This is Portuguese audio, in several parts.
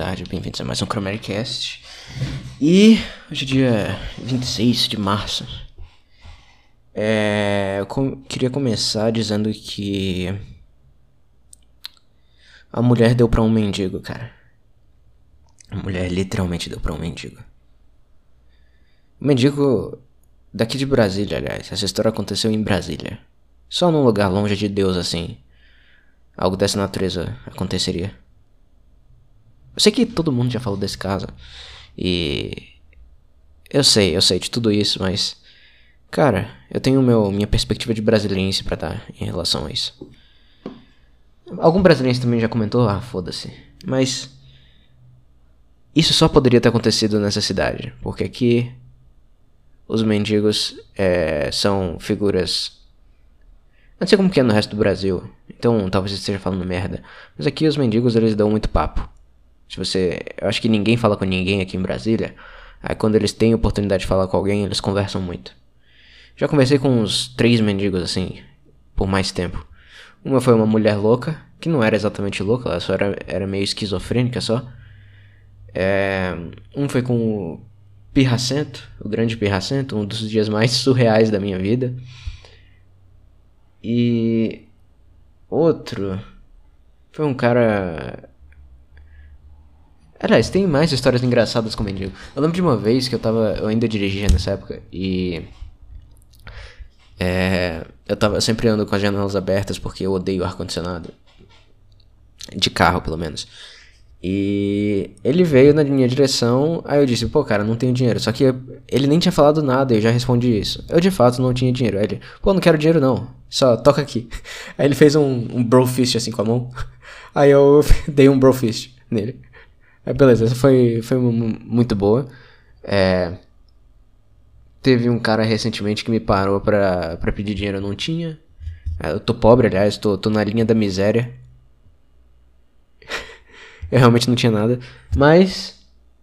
Tarde, bem-vindos a mais um Chromaticast. E hoje é dia 26 de março. É, eu com queria começar dizendo que a mulher deu pra um mendigo, cara. A mulher literalmente deu pra um mendigo. O mendigo daqui de Brasília, aliás. Essa história aconteceu em Brasília. Só num lugar longe de Deus, assim. Algo dessa natureza aconteceria. Eu sei que todo mundo já falou desse caso. E. Eu sei, eu sei de tudo isso, mas. Cara, eu tenho meu, minha perspectiva de brasileirense pra dar em relação a isso. Algum brasileiro também já comentou? Ah, foda-se. Mas. Isso só poderia ter acontecido nessa cidade. Porque aqui. Os mendigos é, são figuras. Não sei como que é no resto do Brasil. Então talvez esteja falando merda. Mas aqui os mendigos eles dão muito papo. Se você. Eu acho que ninguém fala com ninguém aqui em Brasília. Aí quando eles têm oportunidade de falar com alguém, eles conversam muito. Já conversei com uns três mendigos assim, por mais tempo. Uma foi uma mulher louca, que não era exatamente louca, ela só era, era meio esquizofrênica só. É, um foi com o Pirracento, o grande Pirracento, um dos dias mais surreais da minha vida. E outro foi um cara Aliás, tem mais histórias engraçadas com mendigo. Eu lembro de uma vez que eu tava. Eu ainda dirigia nessa época e. É, eu tava sempre ando com as janelas abertas porque eu odeio ar-condicionado. De carro, pelo menos. E ele veio na minha direção, aí eu disse, pô, cara, não tenho dinheiro. Só que ele nem tinha falado nada, eu já respondi isso. Eu de fato não tinha dinheiro. Aí ele, pô, não quero dinheiro não, só toca aqui. Aí ele fez um, um assim com a mão. Aí eu dei um bro fist nele. É, beleza, essa foi, foi muito boa. É, teve um cara recentemente que me parou pra, pra pedir dinheiro, eu não tinha. É, eu tô pobre, aliás, tô, tô na linha da miséria. eu realmente não tinha nada. Mas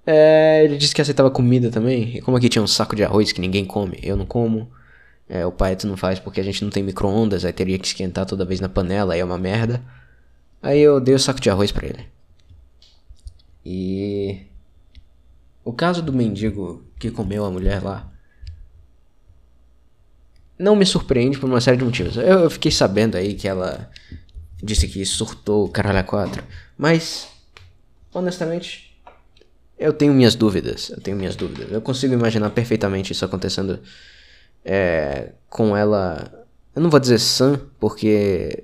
é, ele disse que aceitava comida também. E como aqui tinha um saco de arroz que ninguém come, eu não como. É, o pai não faz porque a gente não tem micro-ondas, aí teria que esquentar toda vez na panela, aí é uma merda. Aí eu dei o saco de arroz pra ele. E o caso do mendigo que comeu a mulher lá não me surpreende por uma série de motivos. Eu, fiquei sabendo aí que ela disse que surtou o caralho a quatro, mas honestamente eu tenho minhas dúvidas. Eu tenho minhas dúvidas. Eu consigo imaginar perfeitamente isso acontecendo é, com ela. Eu não vou dizer sã, porque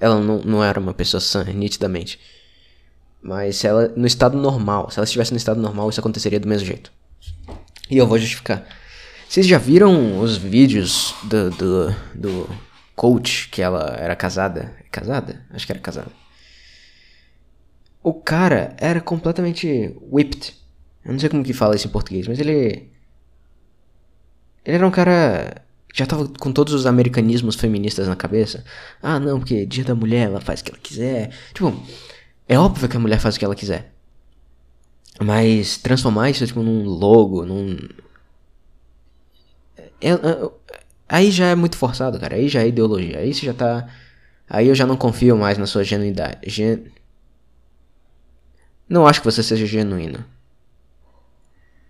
ela não, não era uma pessoa sã, nitidamente. Mas se ela, no estado normal, se ela estivesse no estado normal, isso aconteceria do mesmo jeito. E eu vou justificar. Vocês já viram os vídeos do, do, do coach que ela era casada? Casada? Acho que era casada. O cara era completamente whipped. Eu não sei como que fala isso em português, mas ele. Ele era um cara. Já tava com todos os americanismos feministas na cabeça. Ah, não, porque dia da mulher ela faz o que ela quiser. Tipo, é óbvio que a mulher faz o que ela quiser. Mas transformar isso tipo num logo, num. É, é, aí já é muito forçado, cara. Aí já é ideologia. Aí você já tá. Aí eu já não confio mais na sua genuidade. Gen... Não acho que você seja genuíno.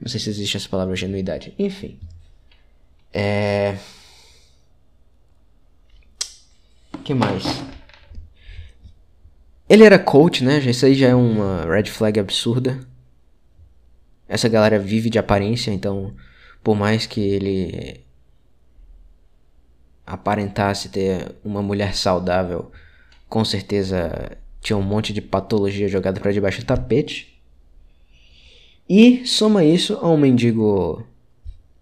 Não sei se existe essa palavra genuidade. Enfim. É. que mais? Ele era coach, né? Isso aí já é uma red flag absurda. Essa galera vive de aparência, então, por mais que ele aparentasse ter uma mulher saudável, com certeza tinha um monte de patologia jogada para debaixo do tapete. E soma isso a um mendigo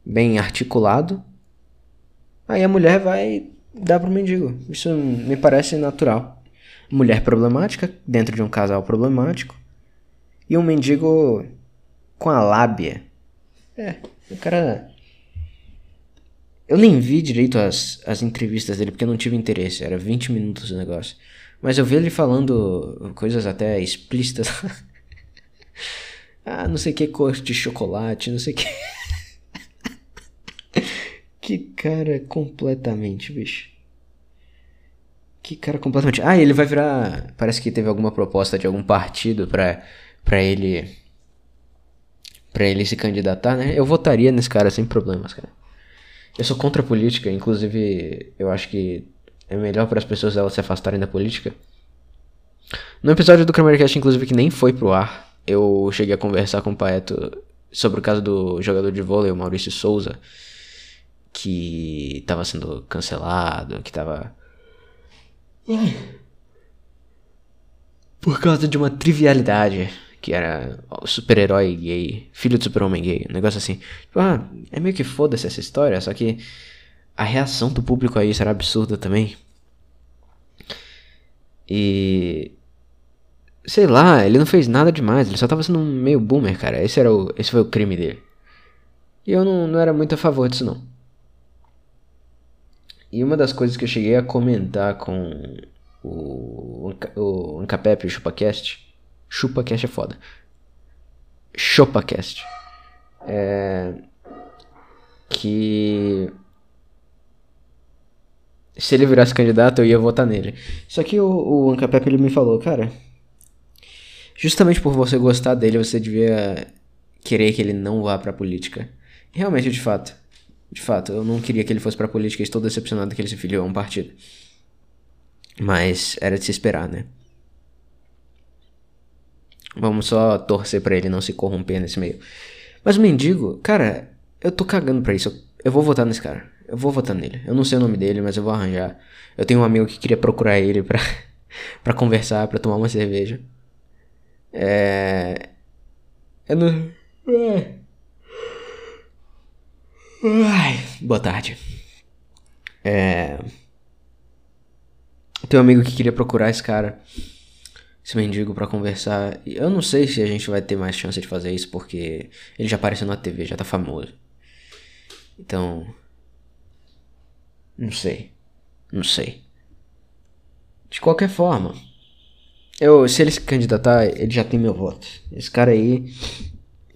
bem articulado, aí a mulher vai dar pro mendigo. Isso me parece natural mulher problemática dentro de um casal problemático e um mendigo com a lábia. É, o cara. Eu nem vi direito as, as entrevistas dele porque eu não tive interesse, era 20 minutos o negócio. Mas eu vi ele falando coisas até explícitas. ah, não sei que cor de chocolate, não sei que. que cara completamente, bicho. Que cara completamente. Ah, ele vai virar. Parece que teve alguma proposta de algum partido pra, pra ele. Pra ele se candidatar, né? Eu votaria nesse cara sem problemas, cara. Eu sou contra a política, inclusive eu acho que é melhor para as pessoas elas se afastarem da política. No episódio do Cramercast, inclusive, que nem foi pro ar, eu cheguei a conversar com o Paeto sobre o caso do jogador de vôlei, o Maurício Souza, que tava sendo cancelado, que tava. Por causa de uma trivialidade, que era o super-herói gay, filho do super-homem gay, um negócio assim. Tipo, ah, é meio que foda-se essa história, só que a reação do público aí será absurda também. E. Sei lá, ele não fez nada demais, ele só tava sendo um meio boomer, cara. Esse, era o, esse foi o crime dele. E eu não, não era muito a favor disso, não. E uma das coisas que eu cheguei a comentar com o, o Ancapep, o ChupaCast. ChupaCast é foda. ChupaCast. É. Que se ele virasse candidato, eu ia votar nele. Só que o, o Ancapep ele me falou, cara, justamente por você gostar dele, você devia querer que ele não vá pra política. E realmente, de fato, de fato, eu não queria que ele fosse pra política, estou decepcionado que ele se filiou a um partido. Mas era de se esperar, né? Vamos só torcer para ele não se corromper nesse meio. Mas o mendigo, cara, eu tô cagando pra isso. Eu, vou votar nesse cara. Eu vou votar nele. Eu não sei o nome dele, mas eu vou arranjar. Eu tenho um amigo que queria procurar ele pra, pra conversar, pra tomar uma cerveja. É. Eu não. Ai, boa tarde. É. Tem um amigo que queria procurar esse cara, esse mendigo, pra conversar. Eu não sei se a gente vai ter mais chance de fazer isso, porque ele já apareceu na TV, já tá famoso. Então. Não sei. Não sei. De qualquer forma, eu, se ele se candidatar, ele já tem meu voto. Esse cara aí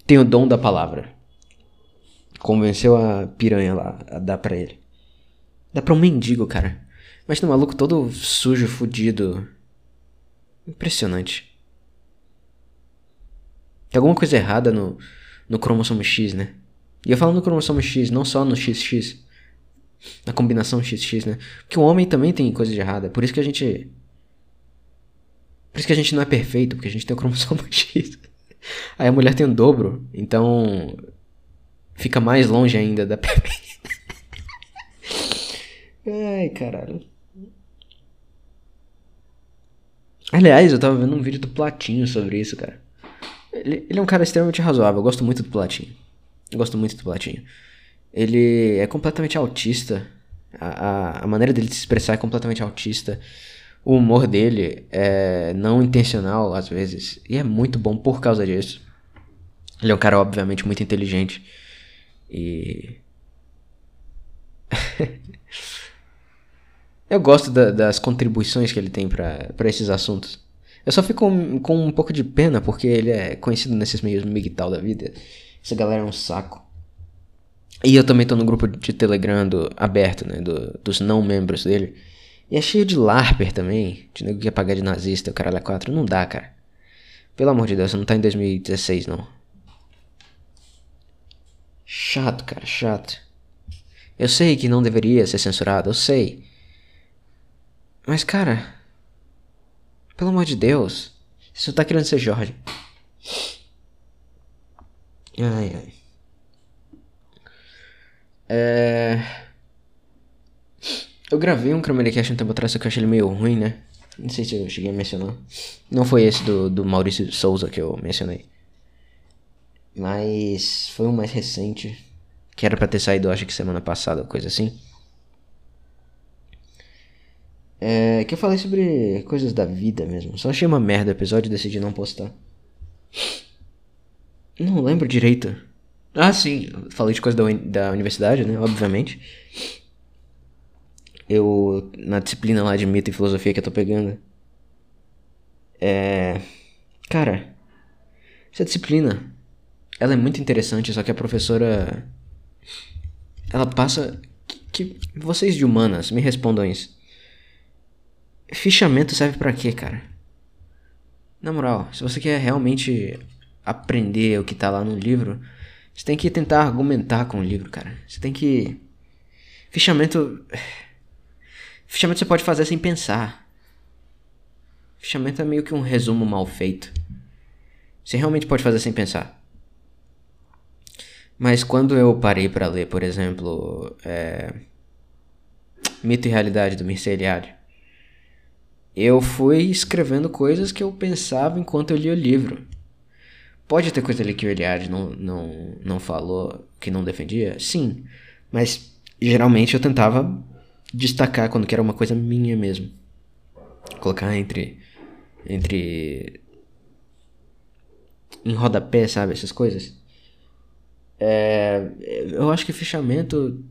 tem o dom da palavra. Convenceu a piranha lá a dar pra ele. Dá pra um mendigo, cara. Mas um maluco todo sujo, fudido. Impressionante. Tem alguma coisa errada no, no cromossomo X, né? E eu falo no cromossomo X, não só no XX. Na combinação XX, né? Porque o homem também tem coisa de errada. Por isso que a gente. Por isso que a gente não é perfeito, porque a gente tem o cromossomo X. Aí a mulher tem o dobro, então. Fica mais longe ainda da perfeição. Ai, caralho. Aliás, eu tava vendo um vídeo do Platinho sobre isso, cara. Ele, ele é um cara extremamente razoável. Eu gosto muito do Platinho. Eu gosto muito do Platinho. Ele é completamente autista. A, a, a, maneira dele se expressar é completamente autista. O humor dele é não intencional, às vezes. E é muito bom por causa disso. Ele é um cara, obviamente, muito inteligente. E. Eu gosto da, das contribuições que ele tem para esses assuntos. Eu só fico com, com, um pouco de pena porque ele é conhecido nesses meios migtal da vida. Essa galera é um saco. E eu também tô no grupo de Telegram do, aberto, né? Do, dos não membros dele. E é cheio de larper também. De nego que quer pagar de nazista, o caralho é 4. Não dá, cara. Pelo amor de Deus, não tá em 2016, não. Chato, cara, chato. Eu sei que não deveria ser censurado, eu sei. Mas, cara. Pelo amor de Deus. Você tá querendo ser Jorge. Ai, ai. É... Eu gravei um Cramericast um tempo atrás, só que eu achei ele meio ruim, né? Não sei se eu cheguei a mencionar. Não foi esse do, do Maurício Souza que eu mencionei. Mas foi um mais recente. Que era pra ter saído, acho que semana passada, coisa assim. É, que eu falei sobre coisas da vida mesmo. Só achei uma merda o episódio e decidi não postar. Não lembro direito. Ah, sim. Falei de coisa da, da universidade, né? Obviamente. Eu, na disciplina lá de mito e filosofia que eu tô pegando. É. Cara. Essa disciplina. Ela é muito interessante, só que a professora. Ela passa. Que, que vocês de humanas me respondam isso. fichamento serve para quê, cara? Na moral, se você quer realmente aprender o que tá lá no livro, você tem que tentar argumentar com o livro, cara. Você tem que. Fichamento. Fichamento você pode fazer sem pensar. Fichamento é meio que um resumo mal feito. Você realmente pode fazer sem pensar. Mas quando eu parei para ler, por exemplo, é... Mito e Realidade do Eliade, eu fui escrevendo coisas que eu pensava enquanto eu lia o livro. Pode ter coisa ali que o Eliade não, não, não falou, que não defendia? Sim. Mas geralmente eu tentava destacar quando que era uma coisa minha mesmo. Colocar entre. Entre. Em rodapé, sabe? Essas coisas. É, eu acho que fechamento.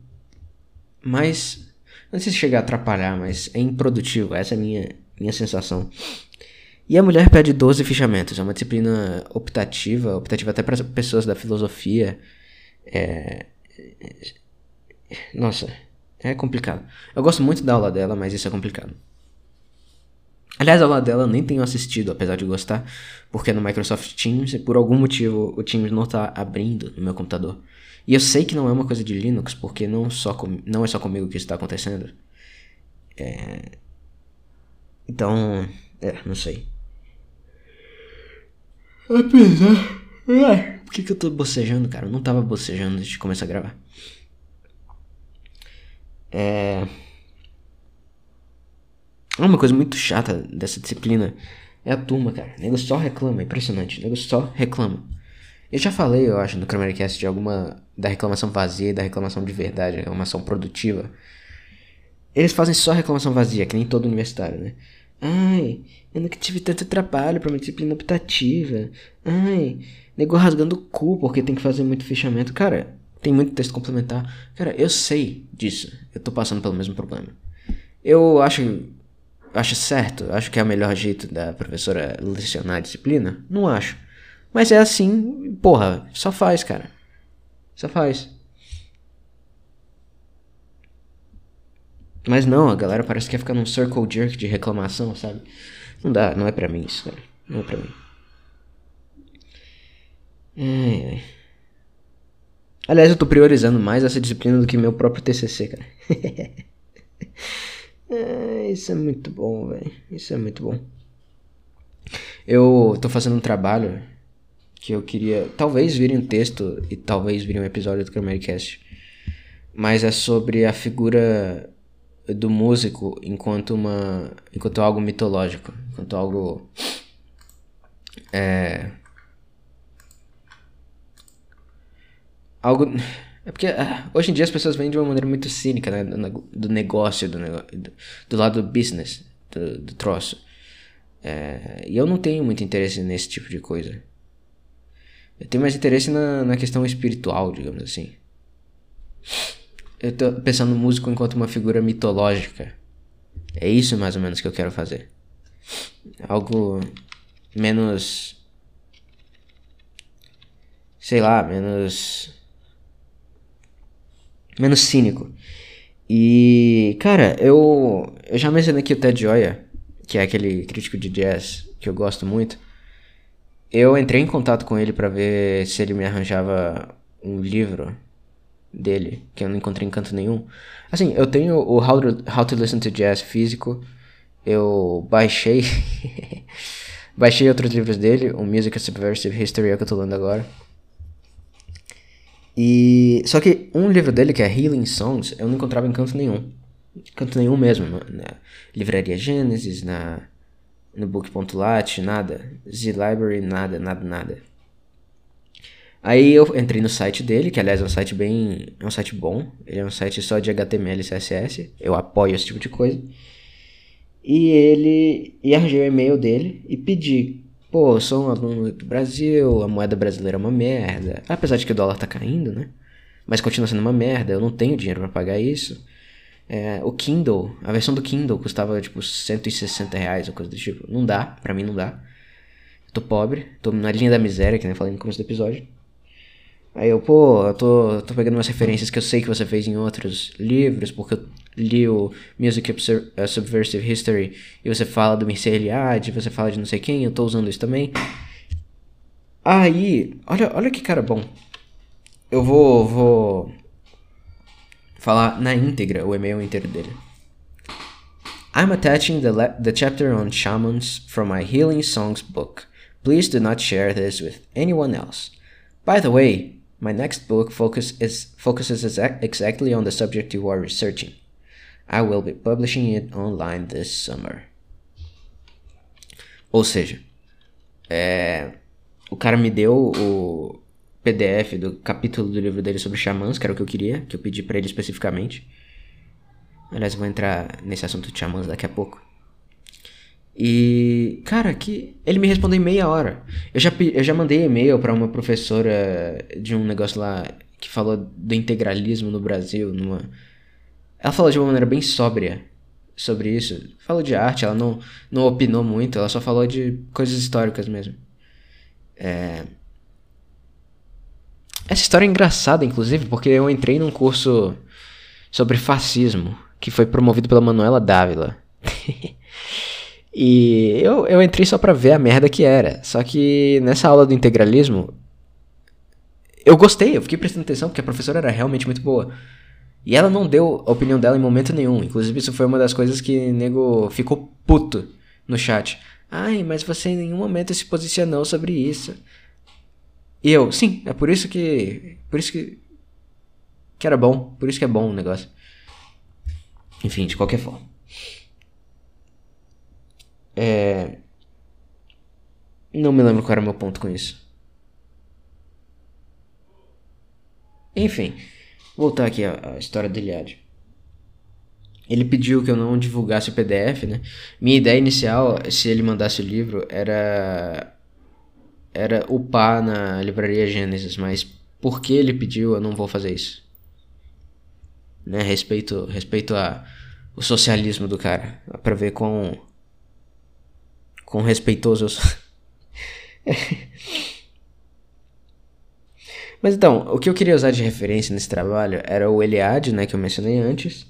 Mais. Não sei se chega a atrapalhar, mas é improdutivo. Essa é a minha minha sensação. E a mulher pede 12 fichamentos, é uma disciplina optativa, optativa até para pessoas da filosofia. É... Nossa, é complicado. Eu gosto muito da aula dela, mas isso é complicado. Aliás, a aula dela nem tenho assistido, apesar de gostar, porque é no Microsoft Teams e por algum motivo o Teams não está abrindo no meu computador. E eu sei que não é uma coisa de Linux, porque não, só com... não é só comigo que isso está acontecendo. É... Então, é, não sei. Apesar. Ué, por que, que eu tô bocejando, cara? Eu não tava bocejando antes de começar a gravar. É. Uma coisa muito chata dessa disciplina é a turma, cara. O nego só reclama, é impressionante. O nego só reclama. Eu já falei, eu acho, no Cramercast de alguma. da reclamação vazia e da reclamação de verdade, reclamação produtiva. Eles fazem só reclamação vazia, que nem todo universitário, né? Ai, eu nunca tive tanto trabalho para uma disciplina optativa. Ai, nego rasgando o cu porque tem que fazer muito fechamento. Cara, tem muito texto complementar. Cara, eu sei disso. Eu tô passando pelo mesmo problema. Eu acho. Acho certo? Acho que é o melhor jeito da professora lecionar a disciplina? Não acho. Mas é assim, porra, só faz, cara. Só faz. Mas não, a galera parece que quer ficar num circle jerk de reclamação, sabe? Não dá, não é pra mim isso, cara. Não é pra mim. Ai, ai. Aliás, eu tô priorizando mais essa disciplina do que meu próprio TCC, cara. é, isso é muito bom, velho. Isso é muito bom. Eu tô fazendo um trabalho que eu queria. Talvez vire um texto e talvez vire um episódio do Camericast. Mas é sobre a figura do músico enquanto uma enquanto algo mitológico, enquanto algo é algo é porque ah, hoje em dia as pessoas vêm de uma maneira muito cínica né, do negócio, do, do, do lado do business, do, do troço. É, e eu não tenho muito interesse nesse tipo de coisa. Eu tenho mais interesse na, na questão espiritual, digamos assim. Eu tô pensando no músico enquanto uma figura mitológica. É isso mais ou menos que eu quero fazer. Algo menos. Sei lá, menos. Menos cínico. E, cara, eu, eu já mencionei aqui o Ted Joya, que é aquele crítico de jazz que eu gosto muito. Eu entrei em contato com ele para ver se ele me arranjava um livro dele, que eu não encontrei em canto nenhum. Assim, eu tenho o How to, How to Listen to Jazz físico, eu baixei. baixei outros livros dele, o Music Subversive History é o que eu tô lendo agora. E. Só que um livro dele, que é Healing Songs, eu não encontrava em canto nenhum. Canto nenhum mesmo. Na Livraria Gênesis, na. No Book.lat, nada. Z Library, nada, nada, nada. Aí eu entrei no site dele, que aliás é um site bem. É um site bom. Ele é um site só de HTML e CSS. Eu apoio esse tipo de coisa. E ele. E arranjei o e-mail dele e pedi. Pô, eu sou um aluno do Brasil, a moeda brasileira é uma merda. Apesar de que o dólar tá caindo, né? Mas continua sendo uma merda, eu não tenho dinheiro para pagar isso. É, o Kindle, a versão do Kindle custava tipo 160 reais ou coisa do tipo. Não dá, pra mim não dá. Eu tô pobre, tô na linha da miséria, que nem falei no começo do episódio. Aí eu, pô, eu tô, tô pegando umas referências que eu sei que você fez em outros livros, porque eu o Music uh, Subversive History e você fala do Mircea você fala de não sei quem, eu tô usando isso também. Aí, olha, olha que cara bom. Eu vou, vou falar na íntegra o e-mail inteiro dele. I'm attaching the, the chapter on shamans from my Healing Songs book. Please do not share this with anyone else. By the way, my next book focus is, focuses exa exactly on the subject you are researching. I will be publishing it online this summer. Ou seja, é, o cara me deu o PDF do capítulo do livro dele sobre xamãs, que era o que eu queria, que eu pedi para ele especificamente. Aliás, eu vou entrar nesse assunto de xamãs daqui a pouco. E, cara, que ele me respondeu em meia hora. Eu já, eu já mandei e-mail para uma professora de um negócio lá que falou do integralismo no Brasil. Numa... Ela falou de uma maneira bem sóbria sobre isso. Falou de arte, ela não, não opinou muito, ela só falou de coisas históricas mesmo. É... Essa história é engraçada, inclusive, porque eu entrei num curso sobre fascismo que foi promovido pela Manuela Dávila. e eu, eu entrei só pra ver a merda que era. Só que nessa aula do integralismo, eu gostei, eu fiquei prestando atenção porque a professora era realmente muito boa. E ela não deu a opinião dela em momento nenhum. Inclusive, isso foi uma das coisas que nego ficou puto no chat. Ai, mas você em nenhum momento se posicionou sobre isso. E eu, sim, é por isso que. Por isso que. Que era bom. Por isso que é bom o negócio. Enfim, de qualquer forma. É... Não me lembro qual era o meu ponto com isso. Enfim, voltar aqui à, história do Iliad. Ele pediu que eu não divulgasse o PDF, né? Minha ideia inicial, se ele mandasse o livro, era era upar na livraria Gênesis, mas porque ele pediu, eu não vou fazer isso né? Respeito, respeito a o socialismo do cara, para ver quão quão respeitoso eu sou. Mas então, o que eu queria usar de referência nesse trabalho era o Eliade, né, que eu mencionei antes,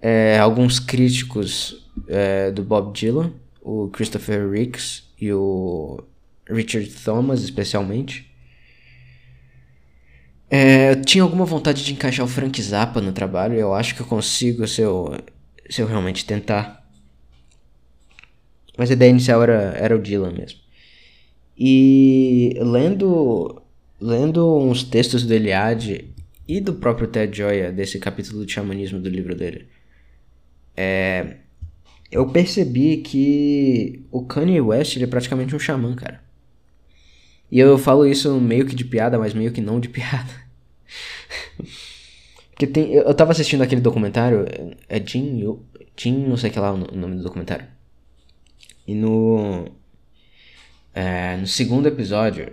é, alguns críticos é, do Bob Dylan, o Christopher Ricks e o Richard Thomas, especialmente. É, eu tinha alguma vontade de encaixar o Frank Zappa no trabalho, eu acho que eu consigo se eu, se eu realmente tentar. Mas a ideia inicial era, era o Dylan mesmo. E lendo, lendo uns textos do Eliade e do próprio Ted Joya, desse capítulo de xamanismo do livro dele, é, eu percebi que o Kanye West ele é praticamente um xamã, cara. E eu falo isso meio que de piada, mas meio que não de piada. Porque tem. Eu, tava assistindo aquele documentário. É Jim. Jim, não sei que lá o nome do documentário. E no. É, no segundo episódio,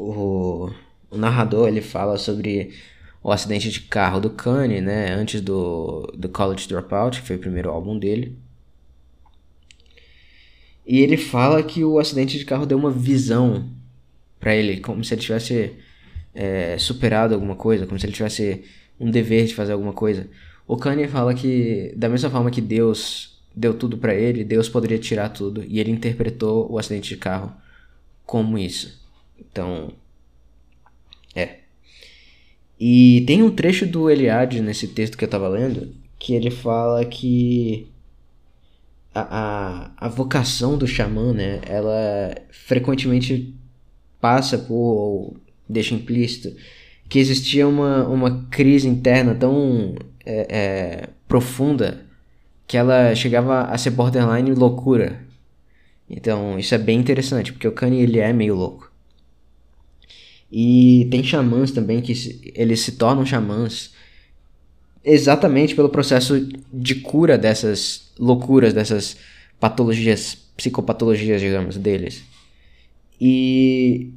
o, o narrador ele fala sobre o acidente de carro do Kanye, né? Antes do, do College Dropout, que foi o primeiro álbum dele. E ele fala que o acidente de carro deu uma visão para ele, como se ele tivesse é, superado alguma coisa, como se ele tivesse um dever de fazer alguma coisa. O Kanye fala que, da mesma forma que Deus deu tudo para ele, Deus poderia tirar tudo, e ele interpretou o acidente de carro como isso. Então, é. E tem um trecho do Eliade nesse texto que eu tava lendo que ele fala que a, a, a vocação do xamã, né, ela frequentemente passa por, deixa implícito, que existia uma, uma crise interna tão é, é, profunda que ela chegava a ser borderline loucura. Então isso é bem interessante, porque o Kanye ele é meio louco. E tem xamãs também que eles se tornam xamãs exatamente pelo processo de cura dessas loucuras, dessas patologias, psicopatologias, digamos, deles. E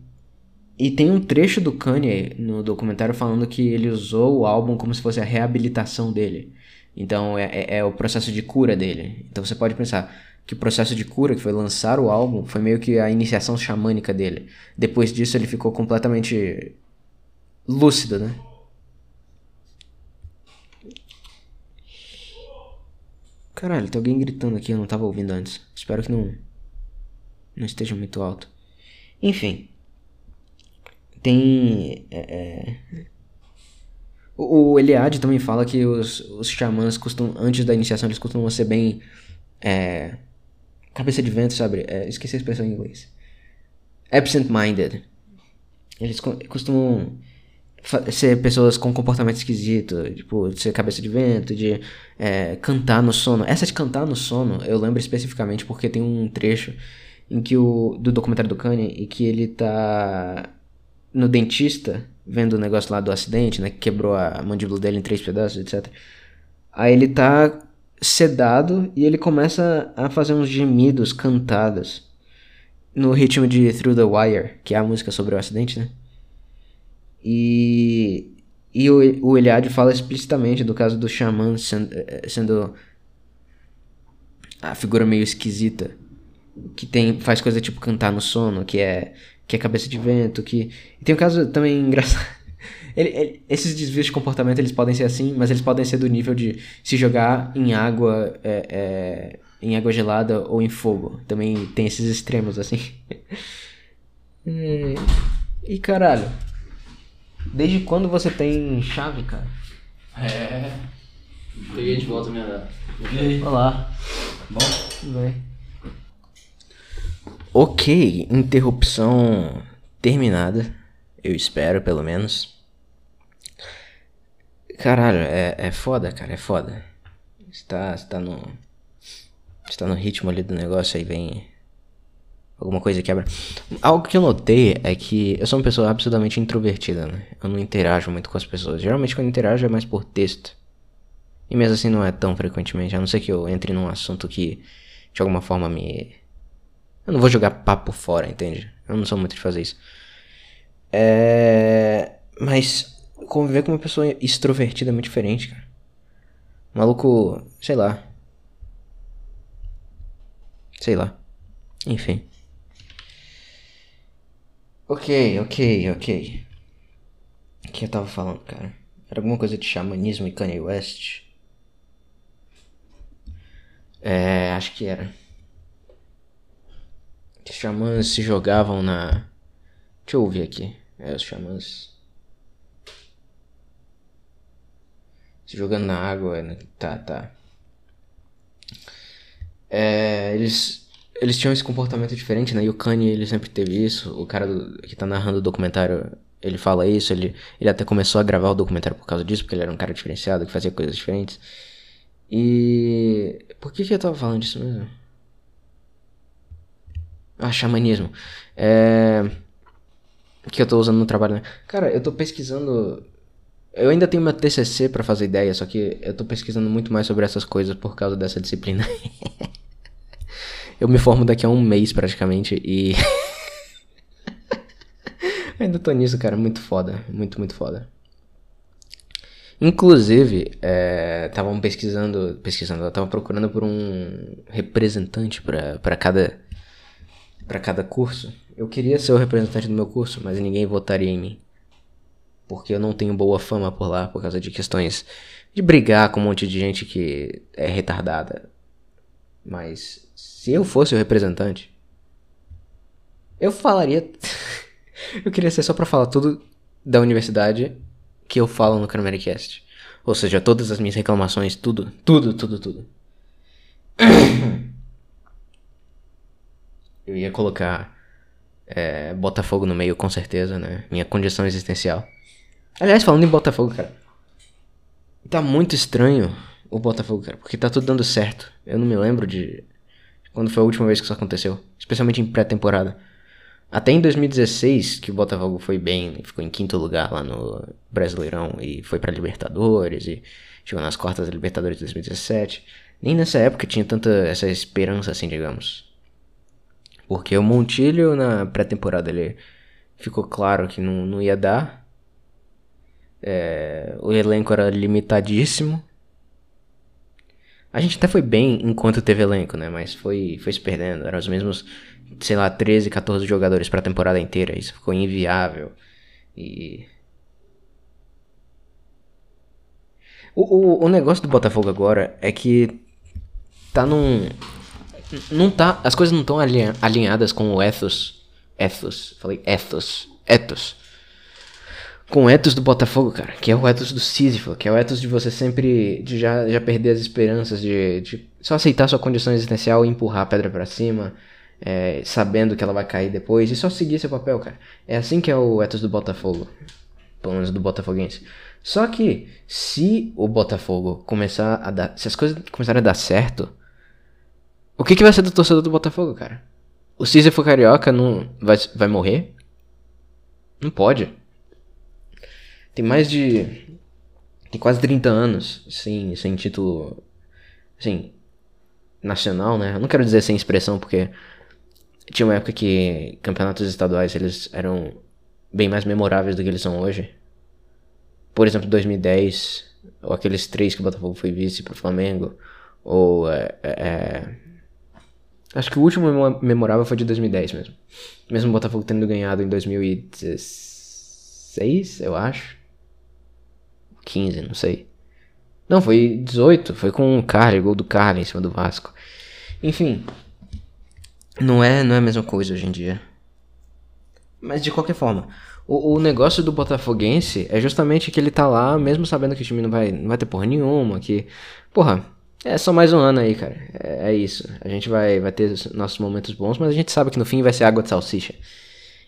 e tem um trecho do Kanye no documentário falando que ele usou o álbum como se fosse a reabilitação dele. Então é, é, é, o processo de cura dele. Então você pode pensar que o processo de cura, que foi lançar o álbum, foi meio que a iniciação xamânica dele. Depois disso ele ficou completamente lúcido, né? Caralho, tem alguém gritando aqui, eu não tava ouvindo antes. Espero que não. Não esteja muito alto. Enfim. Tem. É, é... O, Eliade também fala que os, os xamãs costumam. Antes da iniciação, eles costumam ser bem. É, cabeça de vento, sabe? É, esqueci a expressão em inglês. Absent-minded. Eles costumam ser pessoas com comportamento esquisito, tipo, ser cabeça de vento, de é, cantar no sono. Essa de cantar no sono, eu lembro especificamente porque tem um trecho em que o do documentário do Kanye e que ele tá no dentista vendo o negócio lá do acidente, né, que quebrou a mandíbula dele em três pedaços, etc. Aí ele tá sedado e ele começa a fazer uns gemidos cantados no ritmo de Through the Wire, que é a música sobre o acidente, né? E, e o, o Eliade fala explicitamente do caso do xamã sendo, eh, sendo a figura meio esquisita. Que tem, faz coisa tipo cantar no sono, que é, que é cabeça de vento, que... E tem um caso também engraçado. Ele, ele, esses desvios de comportamento eles podem ser assim, mas eles podem ser do nível de se jogar em água, é, é, em água gelada ou em fogo. Também tem esses extremos assim. e, e caralho, Desde quando você tem chave, cara? É. Peguei de volta minha data. Olá. Bom? Tudo bem. Ok, interrupção terminada. Eu espero, pelo menos. Caralho, é, é foda, cara, é foda. Está, está no. Está no ritmo ali do negócio, aí vem alguma coisa quebra. Algo que eu notei é que eu sou uma pessoa absolutamente introvertida, né? Eu não interajo muito com as pessoas. Geralmente quando interajo é mais por texto. E mesmo assim não é tão frequentemente, a não ser que eu entre num assunto que de alguma forma me. Eu não vou jogar papo fora, entende? Eu não sou muito de fazer isso. É. Mas conviver com uma pessoa extrovertida é muito diferente, cara. Maluco, sei lá. Sei lá. Enfim. Ok, ok, ok. O que eu tava falando, cara? Era alguma coisa de xamanismo e Kanye West? É, acho que era. Os xamãs se jogavam na. Deixa eu ouvir aqui. É, os xamãs. Se jogando na água. Né? Tá, tá. É, eles eles tinham esse comportamento diferente, né? E o Kanye, ele sempre teve isso. O cara do, que tá narrando o documentário, ele fala isso. Ele, ele até começou a gravar o documentário por causa disso, porque ele era um cara diferenciado, que fazia coisas diferentes. E... Por que que eu tava falando disso mesmo? Ah, xamanismo. É... Que eu tô usando no trabalho, né? Cara, eu tô pesquisando... Eu ainda tenho meu TCC para fazer ideia, só que eu tô pesquisando muito mais sobre essas coisas por causa dessa disciplina. Eu me formo daqui a um mês praticamente e. Ainda tô nisso, cara. Muito foda. Muito, muito foda. Inclusive, estavam é, pesquisando. Pesquisando, estavam procurando por um representante para cada. para cada curso. Eu queria ser o representante do meu curso, mas ninguém votaria em mim. Porque eu não tenho boa fama por lá por causa de questões de brigar com um monte de gente que é retardada. Mas se eu fosse o representante, eu falaria. eu queria ser só pra falar tudo da universidade que eu falo no Cramericast. Ou seja, todas as minhas reclamações, tudo, tudo, tudo, tudo. Eu ia colocar é, Botafogo no meio, com certeza, né? Minha condição existencial. Aliás, falando em Botafogo, cara. Tá muito estranho o Botafogo, cara, porque tá tudo dando certo. Eu não me lembro de quando foi a última vez que isso aconteceu, especialmente em pré-temporada. Até em 2016, que o Botafogo foi bem, ficou em quinto lugar lá no Brasileirão e foi para Libertadores e chegou nas quartas da Libertadores de 2017. Nem nessa época tinha tanta essa esperança assim, digamos. Porque o Montilho na pré-temporada ele ficou claro que não, não ia dar. É, o elenco era limitadíssimo. A gente até foi bem enquanto teve elenco, né? Mas foi, foi se perdendo. Eram os mesmos, sei lá, 13, 14 jogadores pra temporada inteira. Isso ficou inviável. E. O, o, o negócio do Botafogo agora é que tá num. Não tá. As coisas não estão alinhadas com o ethos. Ethos. Falei ethos. Ethos. Com o ethos do Botafogo, cara. Que é o ethos do Sísifo. Que é o ethos de você sempre. De já, já perder as esperanças. De, de só aceitar sua condição existencial e empurrar a pedra para cima. É, sabendo que ela vai cair depois. E só seguir seu papel, cara. É assim que é o ethos do Botafogo. Pelo menos do Botafoguense. Só que, se o Botafogo começar a dar. Se as coisas começarem a dar certo. O que, que vai ser do torcedor do Botafogo, cara? O Sísifo Carioca não vai, vai morrer? Não pode. Tem mais de. Tem quase 30 anos sem, sem título. Assim. Nacional, né? Eu não quero dizer sem expressão, porque. Tinha uma época que campeonatos estaduais eles eram bem mais memoráveis do que eles são hoje. Por exemplo, 2010, ou aqueles três que o Botafogo foi vice pro Flamengo, ou é, é, é, Acho que o último memorável foi de 2010 mesmo. Mesmo o Botafogo tendo ganhado em 2016, eu acho. 15, não sei. Não, foi 18, foi com o Carly, gol do Carly em cima do Vasco. Enfim, não é, não é a mesma coisa hoje em dia. Mas de qualquer forma, o, o, negócio do Botafoguense é justamente que ele tá lá, mesmo sabendo que o time não vai, não vai ter porra nenhuma, que. Porra, é só mais um ano aí, cara. É, é isso. A gente vai, vai ter nossos momentos bons, mas a gente sabe que no fim vai ser água de salsicha.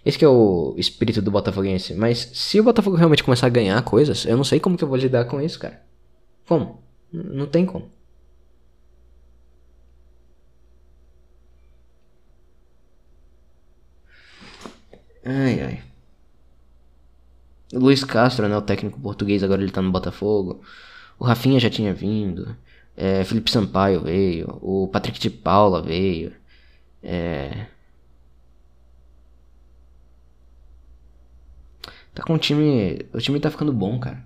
Esse é o espírito do Botafoguense. Mas se o Botafogo realmente começar a ganhar coisas, eu não sei como que eu vou lidar com isso, cara. Como? Não tem como. Ai, ai. Luiz Castro, né, o técnico português, agora ele tá no Botafogo. O Rafinha já tinha vindo. É, Felipe Sampaio veio. O Patrick de Paula veio. É... Tá com o time. O time tá ficando bom, cara.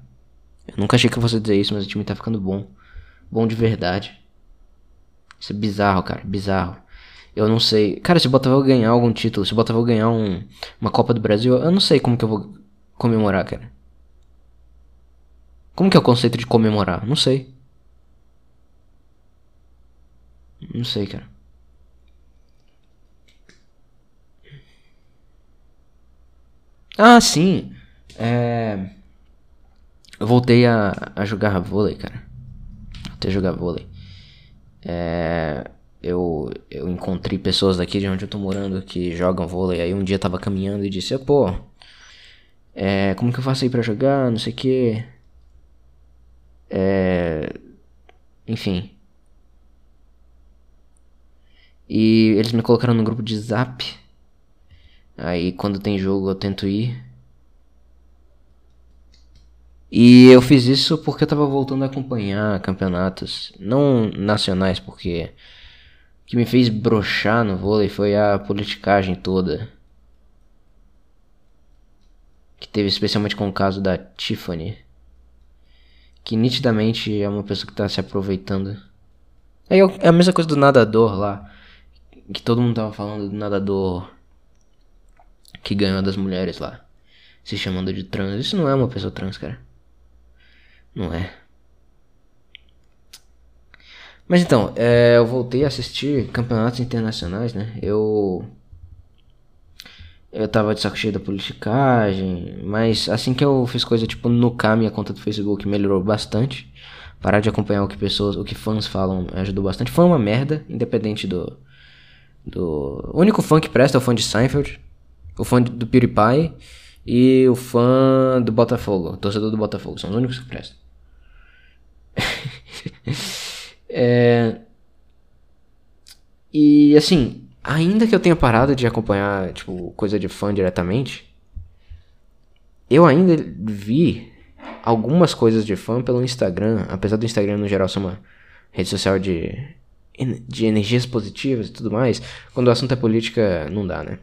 Eu nunca achei que eu fosse dizer isso, mas o time tá ficando bom. Bom de verdade. Isso é bizarro, cara. Bizarro. Eu não sei. Cara, se o Botafogo ganhar algum título, se o Botafogo ganhar um, uma Copa do Brasil, eu não sei como que eu vou comemorar, cara. Como que é o conceito de comemorar? Não sei. Não sei, cara. Ah, sim. É... Eu voltei a, a jogar vôlei, cara. Voltei a jogar vôlei. É... Eu, eu encontrei pessoas daqui de onde eu tô morando que jogam vôlei. Aí um dia eu tava caminhando e disse, pô, é, como que eu faço aí pra jogar? Não sei o que. É, enfim. E eles me colocaram no grupo de zap. Aí quando tem jogo eu tento ir. E eu fiz isso porque eu tava voltando a acompanhar campeonatos, não nacionais, porque o que me fez brochar no vôlei foi a politicagem toda. Que teve especialmente com o caso da Tiffany. Que nitidamente é uma pessoa que tá se aproveitando. É, é a mesma coisa do nadador lá que todo mundo tava falando do nadador que ganhou das mulheres lá, se chamando de trans. Isso não é uma pessoa trans, cara. Não é. Mas então, é, eu voltei a assistir campeonatos internacionais, né? Eu. Eu tava de saco cheio da politicagem, mas assim que eu fiz coisa tipo nucar minha conta do Facebook melhorou bastante. Parar de acompanhar o que pessoas, o que fãs falam ajudou bastante. Foi uma merda, independente do, do... O único fã que presta é o fã de Seinfeld, o fã do PewDiePie e o fã do Botafogo, o torcedor do Botafogo. São os únicos que prestam. é... E assim, ainda que eu tenha parado de acompanhar, tipo, coisa de fã diretamente, eu ainda vi algumas coisas de fã pelo Instagram, apesar do Instagram no geral ser uma rede social de de energias positivas e tudo mais, quando o assunto é política, não dá, né?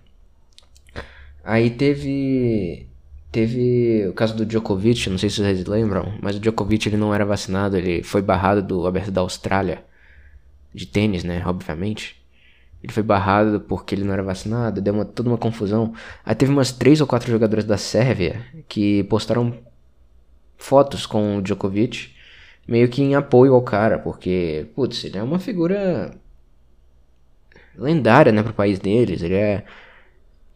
Aí teve teve o caso do Djokovic, não sei se vocês lembram, mas o Djokovic ele não era vacinado, ele foi barrado do Aberto da Austrália de tênis, né, obviamente. Ele foi barrado porque ele não era vacinado, deu uma, toda uma confusão. Aí teve umas três ou quatro jogadoras da Sérvia que postaram fotos com o Djokovic meio que em apoio ao cara, porque, putz, ele é uma figura lendária, né, pro país deles. Ele é.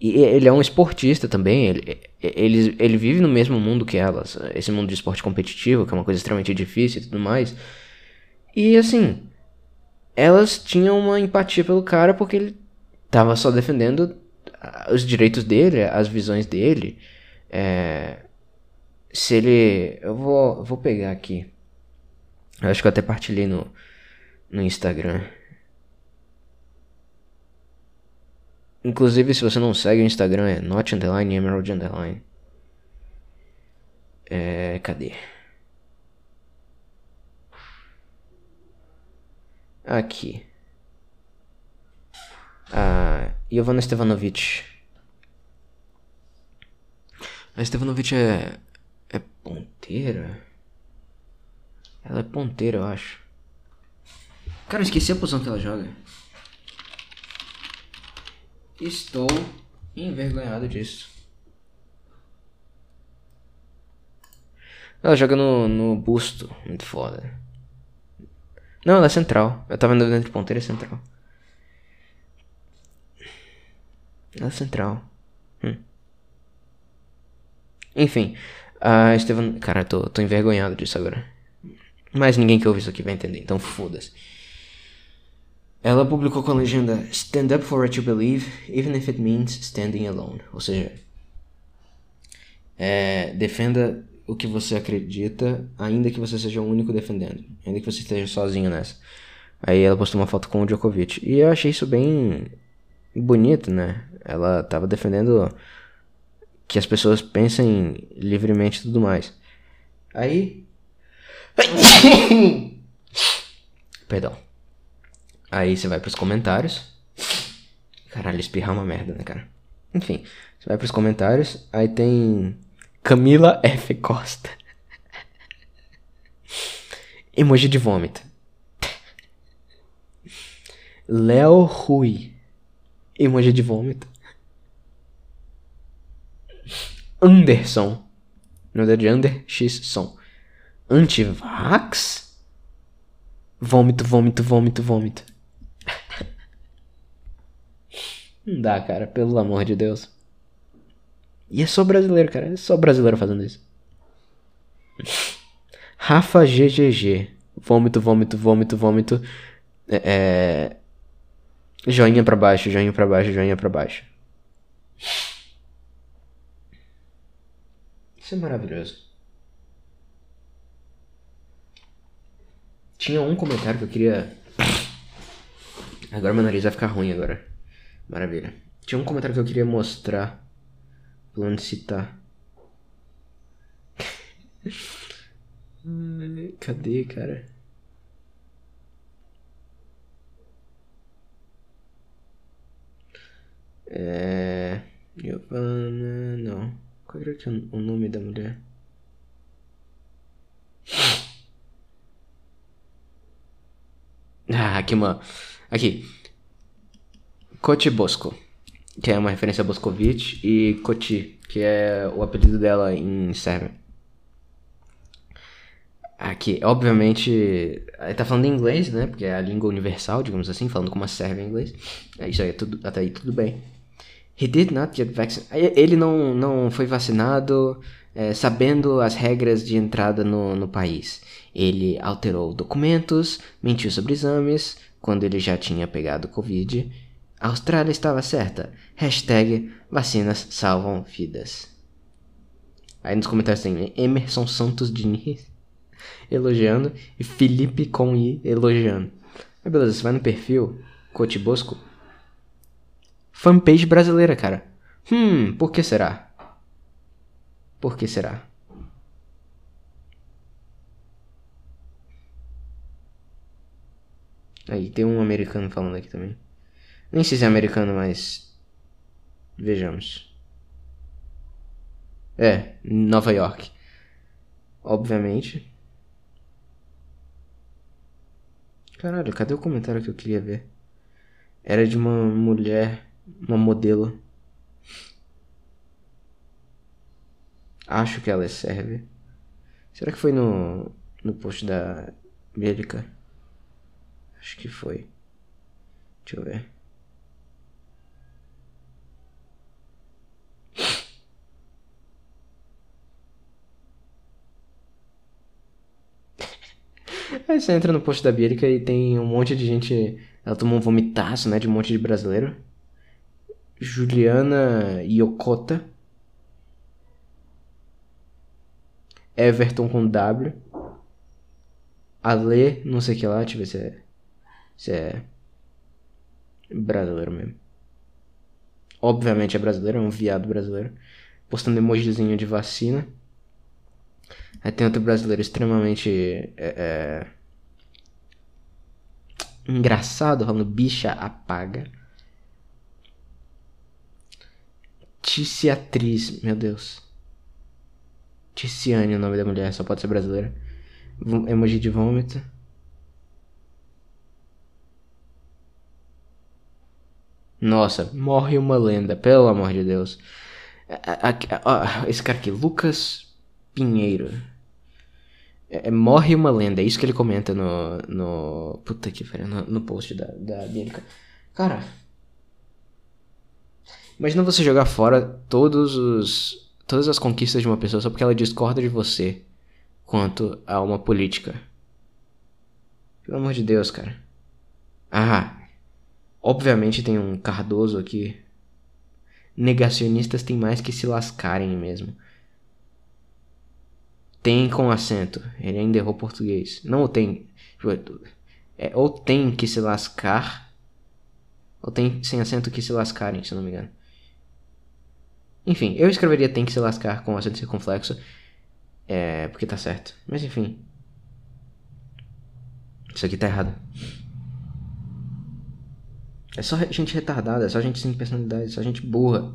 E ele é um esportista também. Ele, ele, ele vive no mesmo mundo que elas. Esse mundo de esporte competitivo, que é uma coisa extremamente difícil e tudo mais. E assim. Elas tinham uma empatia pelo cara porque ele tava só defendendo os direitos dele, as visões dele. É, se ele. Eu vou, vou pegar aqui. Eu acho que eu até partilhei no, no Instagram. Inclusive, se você não segue o Instagram, é not underline emerald underline. É, cadê? Aqui. Ah, Iovana Stevanovic. A Stevanovic é. É ponteira? Ela é ponteira, eu acho. Cara, eu esqueci a posição que ela joga. Estou envergonhado disso. Ela joga no, no busto. Muito foda. Não, ela é central. Eu tava andando dentro de ponteira, é central. Ela é central. Hum. Enfim. A Estevan. Cara, tô, tô envergonhado disso agora. Mas ninguém que ouve isso aqui vai entender, então foda-se. Ela publicou com a legenda Stand up for what you believe, even if it means standing alone. Ou seja, é, defenda o que você acredita, ainda que você seja o único defendendo, ainda que você esteja sozinho nessa. Aí ela postou uma foto com o Djokovic. E eu achei isso bem bonito, né? Ela tava defendendo que as pessoas pensem livremente e tudo mais. Aí. Perdão. Aí você vai pros comentários. Caralho, espirrar é uma merda, né, cara? Enfim, você vai pros comentários. Aí tem Camila F. Costa. Emoji de vômito. Léo Rui. Emoji de vômito. Anderson. Na verdade, Under X som. Antivax? Vômito, vômito, vômito, vômito. Não dá, cara, pelo amor de Deus. E é só brasileiro, cara. É só brasileiro fazendo isso. Rafa GGG. Vômito, vômito, vômito, vômito. É, é... Joinha pra baixo, joinha pra baixo, joinha pra baixo. Isso é maravilhoso. Tinha um comentário que eu queria. Agora meu nariz vai ficar ruim agora. Maravilha. Tinha um comentário que eu queria mostrar. Plano citar. Cadê, cara? É. Giovanna. Não. Qual era o nome da mulher? Ah, aqui uma. Aqui. Cote Bosco, que é uma referência a Boscovich, e Koti, que é o apelido dela em sérvio. Aqui, obviamente, ele tá falando em inglês, né? Porque é a língua universal, digamos assim, falando com uma sérvia em inglês. É isso aí, tudo, até aí tudo bem. He did not get vaccinated. Ele não, não foi vacinado é, sabendo as regras de entrada no, no país. Ele alterou documentos, mentiu sobre exames, quando ele já tinha pegado Covid a Austrália estava certa. Hashtag vacinas salvam vidas. Aí nos comentários tem Emerson Santos Diniz elogiando e Felipe com I elogiando. Mas beleza, você vai no perfil Coach Bosco. Fanpage brasileira, cara. Hum, por que será? Por que será? Aí tem um americano falando aqui também. Nem sei se é americano, mas. Vejamos. É, Nova York. Obviamente. Caralho, cadê o comentário que eu queria ver? Era de uma mulher, uma modelo. Acho que ela é sérvia. Será que foi no no post da Bélica. Acho que foi. Deixa eu ver. Aí você entra no post da Bielica e tem um monte de gente. Ela tomou um vomitaço, né? De um monte de brasileiro. Juliana Yokota. Everton com W. Ale, não sei o que lá, deixa eu ver se é. Se é. Brasileiro mesmo. Obviamente é brasileiro, é um viado brasileiro. Postando emojizinho de vacina. Aí tem outro brasileiro extremamente. É, é, engraçado, falando bicha apaga. Ticiatriz, meu Deus. Ticiane é o nome da mulher, só pode ser brasileira. Emoji de vômito. Nossa, morre uma lenda, pelo amor de Deus. Esse cara aqui, Lucas Pinheiro. É, é, morre uma lenda, é isso que ele comenta no. no puta que pariu, no, no post da, da Bianca. Cara. Imagina você jogar fora todos os. todas as conquistas de uma pessoa só porque ela discorda de você quanto a uma política. Pelo amor de Deus, cara. Ah. Obviamente tem um Cardoso aqui. Negacionistas têm mais que se lascarem mesmo. Tem com acento. Ele ainda errou português. Não tem. É, ou tem que se lascar. Ou tem sem acento que se lascarem, se não me engano. Enfim, eu escreveria tem que se lascar com acento circunflexo. É, porque tá certo. Mas enfim. Isso aqui tá errado. É só gente retardada, é só gente sem personalidade, é só gente burra.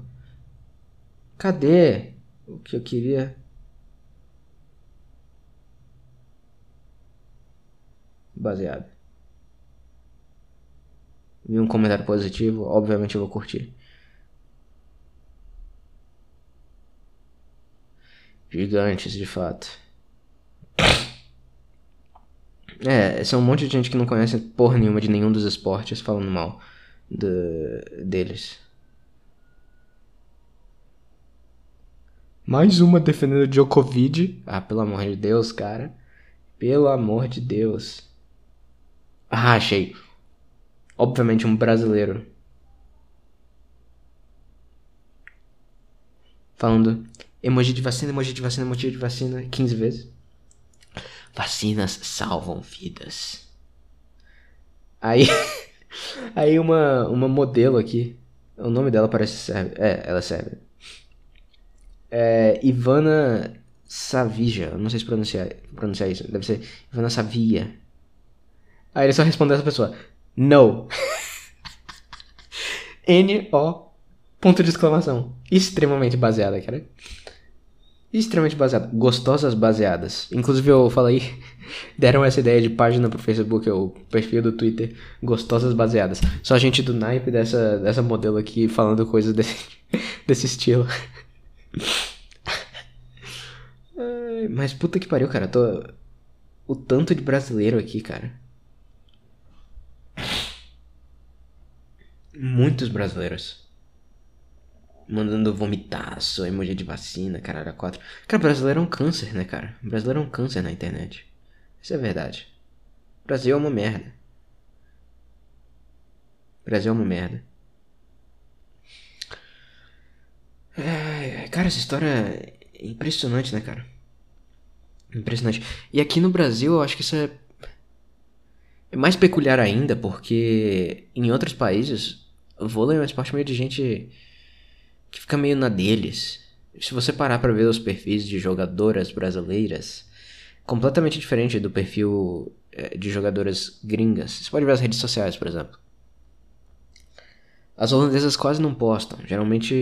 Cadê o que eu queria? Baseado. Vi um comentário positivo, obviamente eu vou curtir. Gigantes, de fato. É, são um monte de gente que não conhece porra nenhuma de nenhum dos esportes falando mal do, deles. Mais uma defendendo Djokovic. Ah, pelo amor de Deus, cara. Pelo amor de Deus. Ah, achei. Obviamente um brasileiro. Falando emoji de vacina, emoji de vacina, emoji de vacina 15 vezes. Vacinas salvam vidas. Aí, aí uma, uma modelo aqui, o nome dela parece serve, é, ela serve. É Ivana Savija, não sei se pronunciar, pronunciar isso, deve ser Ivana Savia. Aí ele só respondeu essa pessoa: No. N-O. Ponto de exclamação. Extremamente baseada, cara. Extremamente baseada. Gostosas baseadas. Inclusive eu falei. Deram essa ideia de página pro Facebook, o perfil do Twitter. Gostosas baseadas. Só gente do naipe dessa, dessa modelo aqui falando coisas desse, desse estilo. Mas puta que pariu, cara. Tô. O tanto de brasileiro aqui, cara. Muitos brasileiros mandando vomitaço, emoji de vacina, caralho, quatro. Cara, brasileiro é um câncer, né, cara? Brasileiro é um câncer na internet. Isso é verdade. Brasil é uma merda. Brasil é uma merda. É, cara, essa história é impressionante, né, cara? Impressionante. E aqui no Brasil, eu acho que isso é, é mais peculiar ainda, porque em outros países vôlei é um esporte meio de gente que fica meio na deles. Se você parar para ver os perfis de jogadoras brasileiras, completamente diferente do perfil eh, de jogadoras gringas. Você pode ver as redes sociais, por exemplo. As holandesas quase não postam. Geralmente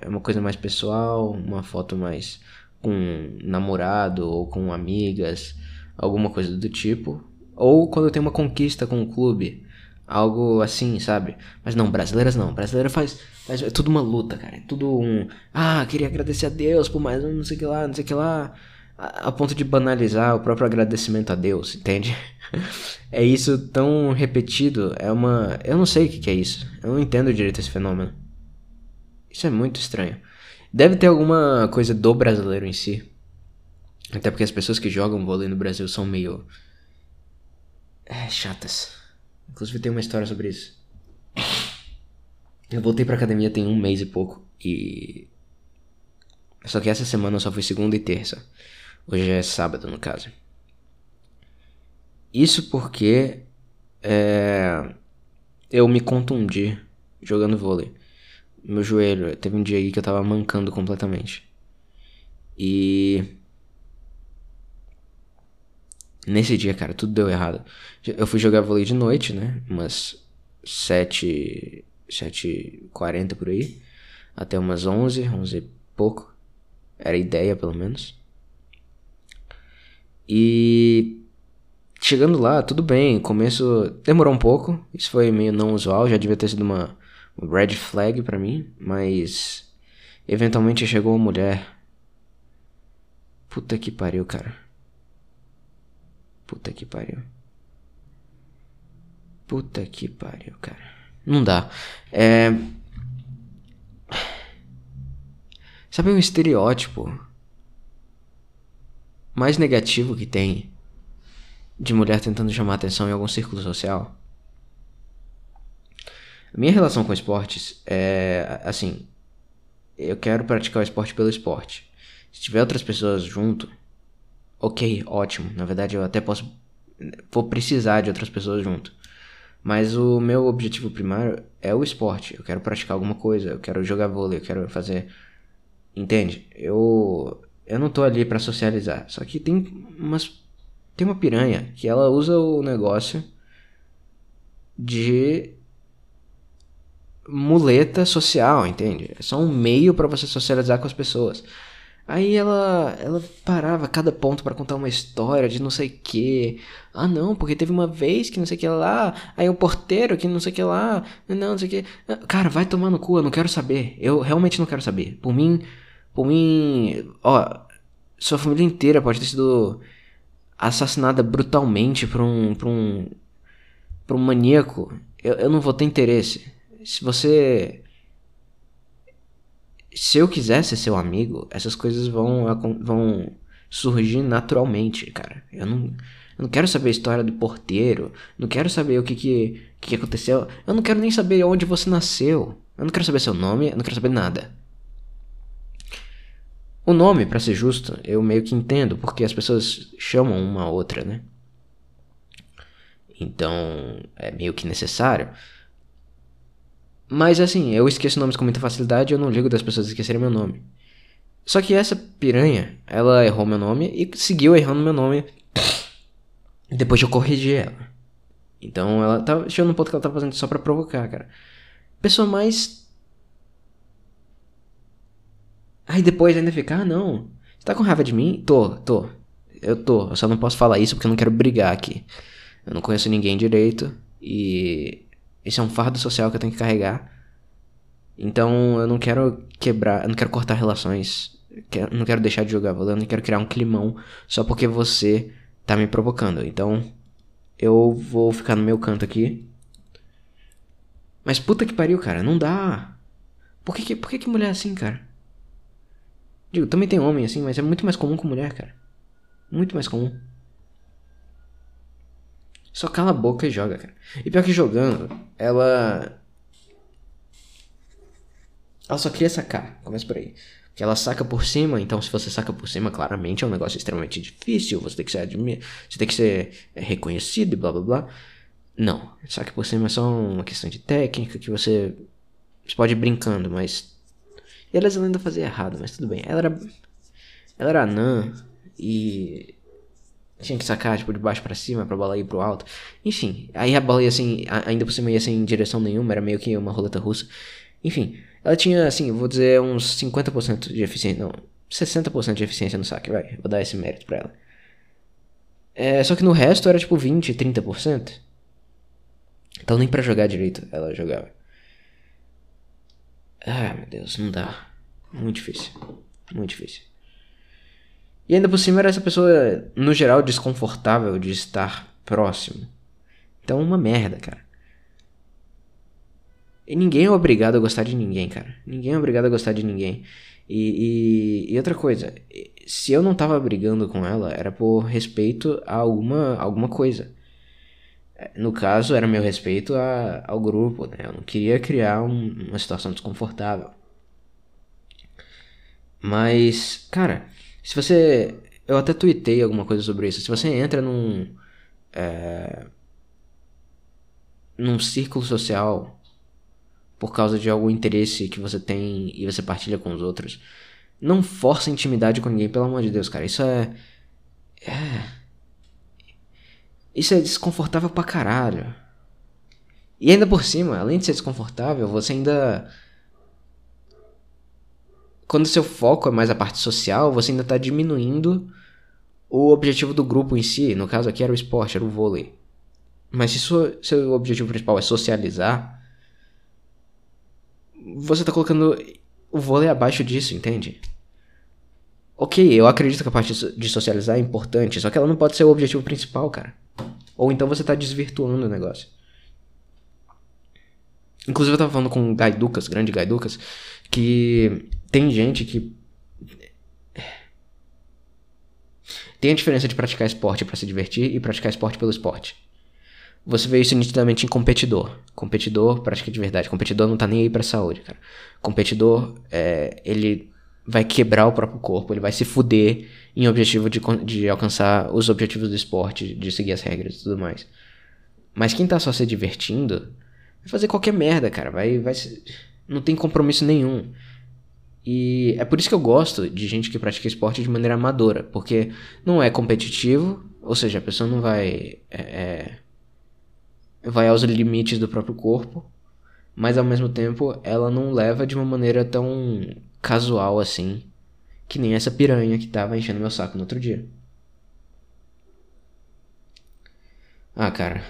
é uma coisa mais pessoal, uma foto mais com namorado ou com amigas, alguma coisa do tipo. Ou quando tem uma conquista com o clube. Algo assim, sabe? Mas não, brasileiras não. Brasileira faz, faz. É tudo uma luta, cara. É tudo um. Ah, queria agradecer a Deus por mais um, não sei o que lá, não sei o que lá. a, a ponto de banalizar o próprio agradecimento a Deus, entende? é isso tão repetido, é uma. Eu não sei o que, que é isso. Eu não entendo direito esse fenômeno. Isso é muito estranho. Deve ter alguma coisa do brasileiro em si. Até porque as pessoas que jogam vôlei no Brasil são meio. É, chatas. Inclusive tem uma história sobre isso. Eu voltei pra academia tem um mês e pouco. E. Só que essa semana só fui segunda e terça. Hoje é sábado, no caso. Isso porque. É, eu me contundi jogando vôlei. Meu joelho, teve um dia aí que eu tava mancando completamente. E. Nesse dia, cara, tudo deu errado. Eu fui jogar vôlei de noite, né? Umas 7. 7h40 por aí. Até umas 11, 11 e pouco. Era ideia, pelo menos. E. Chegando lá, tudo bem. Começo. Demorou um pouco. Isso foi meio não usual. Já devia ter sido uma, uma red flag para mim. Mas. Eventualmente chegou uma mulher. Puta que pariu, cara. Puta que pariu. Puta que pariu, cara. Não dá. É. Sabe um estereótipo mais negativo que tem de mulher tentando chamar atenção em algum círculo social? A minha relação com esportes é assim. Eu quero praticar o esporte pelo esporte. Se tiver outras pessoas junto, ok, ótimo. Na verdade, eu até posso. Vou precisar de outras pessoas junto. Mas o meu objetivo primário é o esporte. Eu quero praticar alguma coisa, eu quero jogar vôlei, eu quero fazer. Entende? Eu. Eu não tô ali para socializar. Só que tem umas. Tem uma piranha que ela usa o negócio de muleta social, entende? É só um meio para você socializar com as pessoas. Aí ela, ela parava cada ponto para contar uma história de não sei que. Ah, não, porque teve uma vez que não sei que lá. Aí o um porteiro que não sei que lá. Não, não sei que. Cara, vai tomar no cu, eu não quero saber. Eu realmente não quero saber. Por mim, por mim, ó, sua família inteira pode ter sido assassinada brutalmente por um, por um, por um maníaco. Eu, eu não vou ter interesse. Se você se eu quiser ser seu amigo, essas coisas vão, vão surgir naturalmente, cara. Eu não, eu não quero saber a história do porteiro, não quero saber o que, que, que aconteceu, eu não quero nem saber onde você nasceu, eu não quero saber seu nome, eu não quero saber nada. O nome, para ser justo, eu meio que entendo, porque as pessoas chamam uma a outra, né? Então, é meio que necessário. Mas assim, eu esqueço nomes com muita facilidade eu não ligo das pessoas esquecerem meu nome. Só que essa piranha, ela errou meu nome e seguiu errando meu nome depois de eu corrigir ela. Então ela tava. Chegou no ponto que ela tava fazendo só pra provocar, cara. Pessoa mais. Aí depois ainda fica, ah não. Você tá com raiva de mim? Tô, tô. Eu tô. Eu só não posso falar isso porque eu não quero brigar aqui. Eu não conheço ninguém direito. E esse é um fardo social que eu tenho que carregar. Então eu não quero quebrar, eu não quero cortar relações, eu não quero deixar de jogar eu não quero criar um climão só porque você tá me provocando. Então eu vou ficar no meu canto aqui. Mas puta que pariu, cara, não dá. Por que, por que, que mulher é assim, cara? Digo, também tem homem assim, mas é muito mais comum com mulher, cara. Muito mais comum. Só cala a boca e joga, cara. E pior que jogando, ela. Ela só queria sacar. Começa por aí. Que ela saca por cima, então se você saca por cima, claramente é um negócio extremamente difícil. Você tem que ser você tem que ser é, reconhecido e blá blá blá. Não, saca por cima é só uma questão de técnica que você. Você pode ir brincando, mas. E ela ainda fazia errado, mas tudo bem. Ela era. Ela era anã e tinha que sacar, tipo, de baixo para cima pra bola ir pro alto. Enfim, aí a bola ia assim, ainda por cima ia sem direção nenhuma, era meio que uma roleta russa. Enfim, ela tinha, assim, vou dizer, uns 50% de eficiência, não, 60% de eficiência no saque, vai, vou dar esse mérito pra ela. É, só que no resto era tipo 20, 30%. Então nem para jogar direito ela jogava. Ah, meu Deus, não dá. Muito difícil. Muito difícil. E ainda por cima era essa pessoa, no geral, desconfortável de estar próximo. Então, uma merda, cara. E ninguém é obrigado a gostar de ninguém, cara. Ninguém é obrigado a gostar de ninguém. E, e, e, outra coisa, se eu não tava brigando com ela, era por respeito a alguma, alguma coisa. No caso, era meu respeito a, ao grupo, né? Eu não queria criar um, uma situação desconfortável. Mas, cara, se você. Eu até tuitei alguma coisa sobre isso. Se você entra num. É, num círculo social por causa de algum interesse que você tem e você partilha com os outros. Não força intimidade com ninguém, pelo amor de Deus, cara. Isso é. É. Isso é desconfortável pra caralho. E ainda por cima, além de ser desconfortável, você ainda. Quando seu foco é mais a parte social, você ainda tá diminuindo o objetivo do grupo em si. No caso aqui era o esporte, era o vôlei. Mas se seu objetivo principal é socializar, você tá colocando o vôlei abaixo disso, entende? Ok, eu acredito que a parte de socializar é importante, só que ela não pode ser o objetivo principal, cara. Ou então você tá desvirtuando o negócio. Inclusive eu tava falando com o grande Guy Ducas, que tem gente que. Tem a diferença de praticar esporte para se divertir e praticar esporte pelo esporte. Você vê isso nitidamente em competidor. Competidor, prática de verdade. Competidor não tá nem aí pra saúde, cara. Competidor, é, ele vai quebrar o próprio corpo, ele vai se fuder em objetivo de, de alcançar os objetivos do esporte, de seguir as regras e tudo mais. Mas quem tá só se divertindo, vai fazer qualquer merda, cara. Vai, vai, não tem compromisso nenhum. E é por isso que eu gosto de gente que pratica esporte de maneira amadora, porque não é competitivo, ou seja, a pessoa não vai é, é vai aos limites do próprio corpo, mas ao mesmo tempo ela não leva de uma maneira tão casual assim, que nem essa piranha que tava enchendo meu saco no outro dia. Ah, cara.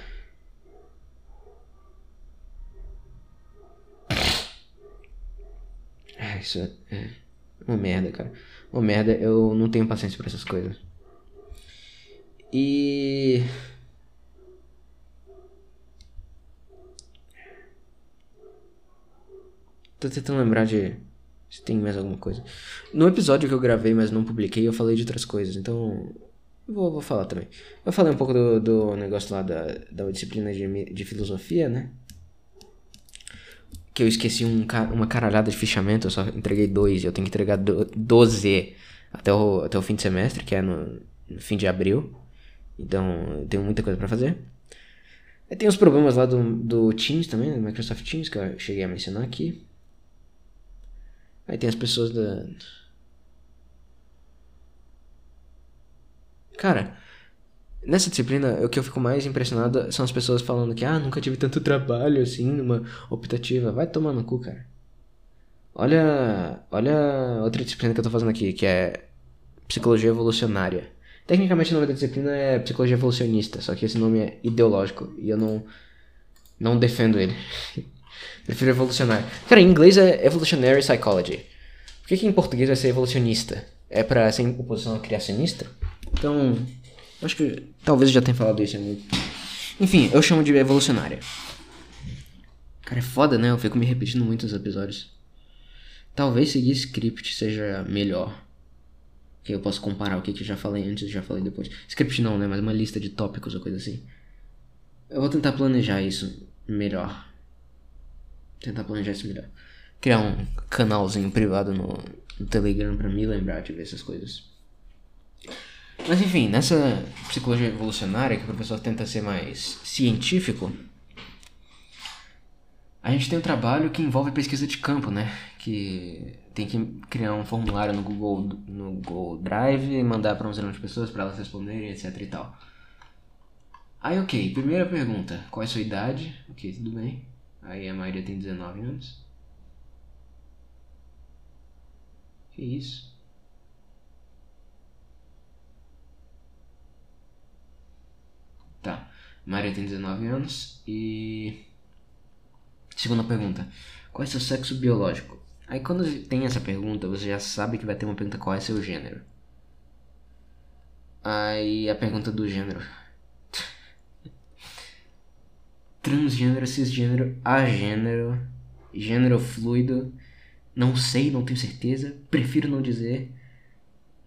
Ah, isso é, uma merda, cara. Uma merda, eu não tenho paciência pra essas coisas. E. Tô tentando lembrar de se tem mais alguma coisa. No episódio que eu gravei, mas não publiquei, eu falei de outras coisas, então. Vou, vou falar também. Eu falei um pouco do, do negócio lá da, da disciplina de, de filosofia, né? Que eu esqueci um, uma caralhada de fichamento, eu só entreguei dois, eu tenho que entregar do, 12 até o, até o fim de semestre, que é no, no fim de abril. Então, eu tenho muita coisa para fazer. E tem os problemas lá do, do Teams também, do Microsoft Teams, que eu cheguei a mencionar aqui. Aí tem as pessoas da. Cara, nessa disciplina, o que eu fico mais impressionado são as pessoas falando que, ah, nunca tive tanto trabalho assim numa optativa. Vai tomar no cu, cara. Olha, olha outra disciplina que eu tô fazendo aqui, que é psicologia evolucionária. Tecnicamente o nome da disciplina é psicologia evolucionista, só que esse nome é ideológico e eu não não defendo ele. Prefiro evolucionário. Cara, em inglês é evolutionary psychology. Por que, que em português vai ser evolucionista? É pra ser em oposição a criacionista? Então, acho que talvez eu já tenha falado isso. Enfim, eu chamo de evolucionária. Cara, é foda, né? Eu fico me repetindo muito nos episódios. Talvez seguir script seja melhor. Que eu posso comparar o que, que eu já falei antes e já falei depois. Script não, né? Mas uma lista de tópicos ou coisa assim. Eu vou tentar planejar isso melhor. Tentar planejar isso melhor. Criar um canalzinho privado no, no Telegram pra me lembrar de ver essas coisas. Mas enfim, nessa psicologia evolucionária, que o professor tenta ser mais científico, a gente tem um trabalho que envolve pesquisa de campo, né? Que tem que criar um formulário no Google, no Google Drive e mandar para um zilhão de pessoas para elas responderem, etc e tal. Aí, ok, primeira pergunta: qual é a sua idade? Ok, tudo bem. Aí a maioria tem 19 anos. Que isso? Tá. A maioria tem 19 anos e. Segunda pergunta. Qual é seu sexo biológico? Aí quando tem essa pergunta, você já sabe que vai ter uma pergunta qual é seu gênero. Aí a pergunta do gênero. Transgênero, cisgênero, agênero, gênero fluido, não sei, não tenho certeza, prefiro não dizer.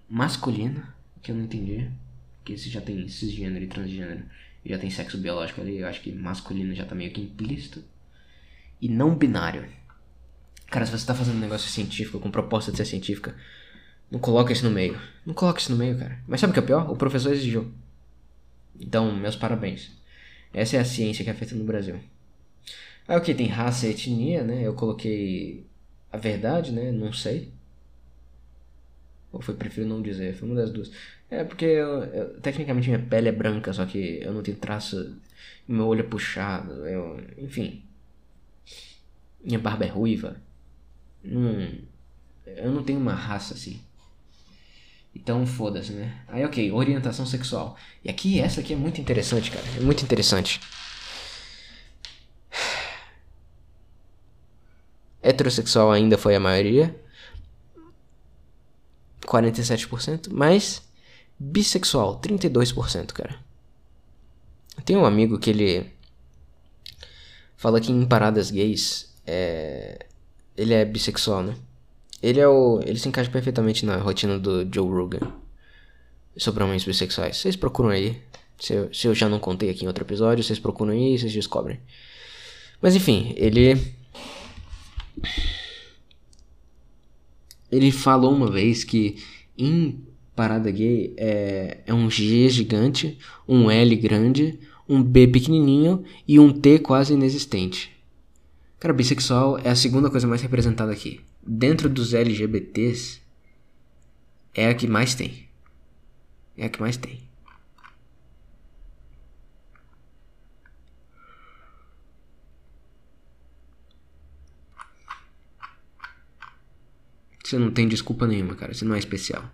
Masculino, que eu não entendi. Porque se já tem cisgênero e transgênero, já tem sexo biológico ali, eu acho que masculino já tá meio que implícito. E não binário. Cara, se você tá fazendo um negócio científico, com proposta de ser científica, não coloca isso no meio. Não coloca isso no meio, cara. Mas sabe o que é pior? O professor exigiu. Então, meus parabéns. Essa é a ciência que é feita no Brasil. Aí o que? Tem raça e etnia, né? Eu coloquei a verdade, né? Não sei. Ou foi prefiro não dizer, foi uma das duas. É porque eu, eu, tecnicamente minha pele é branca, só que eu não tenho traço. Meu olho é puxado, eu, enfim. Minha barba é ruiva. Hum, eu não tenho uma raça assim. Então foda-se, né? Aí ok, orientação sexual. E aqui, essa aqui é muito interessante, cara. É muito interessante. Heterossexual ainda foi a maioria. 47%. Mas bissexual, 32%, cara. Tem um amigo que ele fala que em paradas gays é... ele é bissexual, né? Ele é o. Ele se encaixa perfeitamente na rotina do Joe Rogan. Sobre homens bissexuais. Vocês procuram aí. Se eu, se eu já não contei aqui em outro episódio, vocês procuram aí e vocês descobrem. Mas enfim, ele. Ele falou uma vez que em parada gay é, é um G gigante, um L grande, um B pequenininho e um T quase inexistente. Cara, bissexual é a segunda coisa mais representada aqui dentro dos LGBTs, é a que mais tem. É a que mais tem. Você não tem desculpa nenhuma, cara. Você não é especial.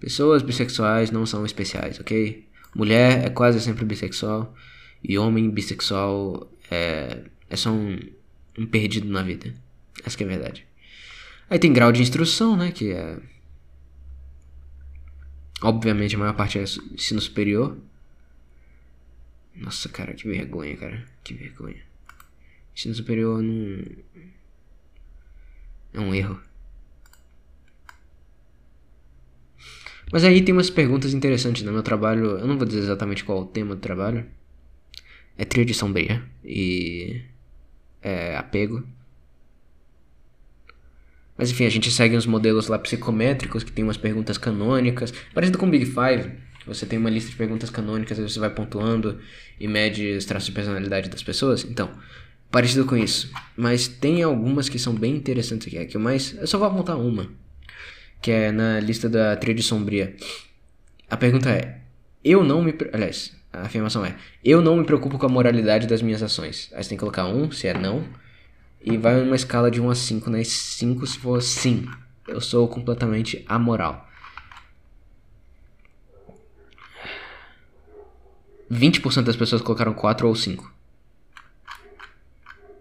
Pessoas bissexuais não são especiais, ok? Mulher é quase sempre bissexual. E homem bissexual é, é só um, um perdido na vida. Essa que é a verdade. Aí tem grau de instrução, né? Que é. Obviamente a maior parte é ensino superior. Nossa, cara, que vergonha, cara. Que vergonha. Ensino superior não. É um erro. Mas aí tem umas perguntas interessantes no meu trabalho. Eu não vou dizer exatamente qual é o tema do trabalho. É tríade sombria e é apego. Mas enfim, a gente segue uns modelos lá psicométricos que tem umas perguntas canônicas, parecido com o Big Five. Você tem uma lista de perguntas canônicas e você vai pontuando e mede os traços de personalidade das pessoas. Então, parecido com isso. Mas tem algumas que são bem interessantes aqui. Mais. Eu só vou apontar uma. Que é na lista da tríade sombria. A pergunta é: Eu não me. Aliás, a afirmação é: Eu não me preocupo com a moralidade das minhas ações. Aí você tem que colocar um, se é não. E vai numa escala de 1 a 5, né? 5 se for sim. Eu sou completamente amoral. 20% das pessoas colocaram 4 ou 5.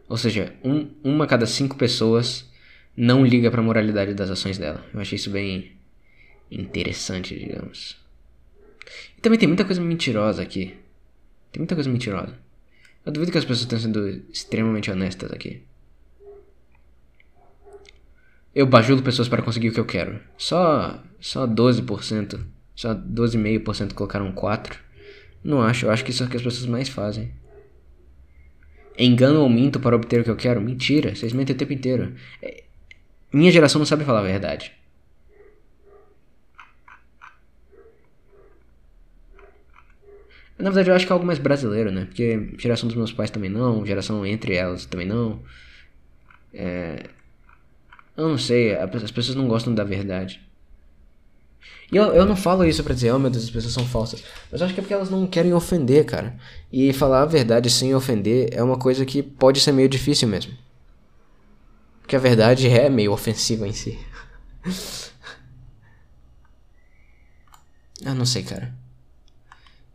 Ou seja, um, uma cada 5 pessoas não liga para a moralidade das ações dela. Eu achei isso bem interessante, digamos. E também tem muita coisa mentirosa aqui. Tem muita coisa mentirosa. Eu duvido que as pessoas estão sendo extremamente honestas aqui. Eu bajulo pessoas para conseguir o que eu quero. Só, só 12%, só 12,5% colocaram 4. Não acho, eu acho que isso é o que as pessoas mais fazem. Engano ou minto para obter o que eu quero? Mentira, vocês mentem o tempo inteiro. É, minha geração não sabe falar a verdade. Na verdade, eu acho que é algo mais brasileiro, né? Porque geração dos meus pais também não, geração entre elas também não. É, eu não sei, as pessoas não gostam da verdade. E eu, eu não falo isso pra dizer, oh meu Deus, as pessoas são falsas. Mas eu acho que é porque elas não querem ofender, cara. E falar a verdade sem ofender é uma coisa que pode ser meio difícil mesmo. Porque a verdade é meio ofensiva em si. eu não sei, cara.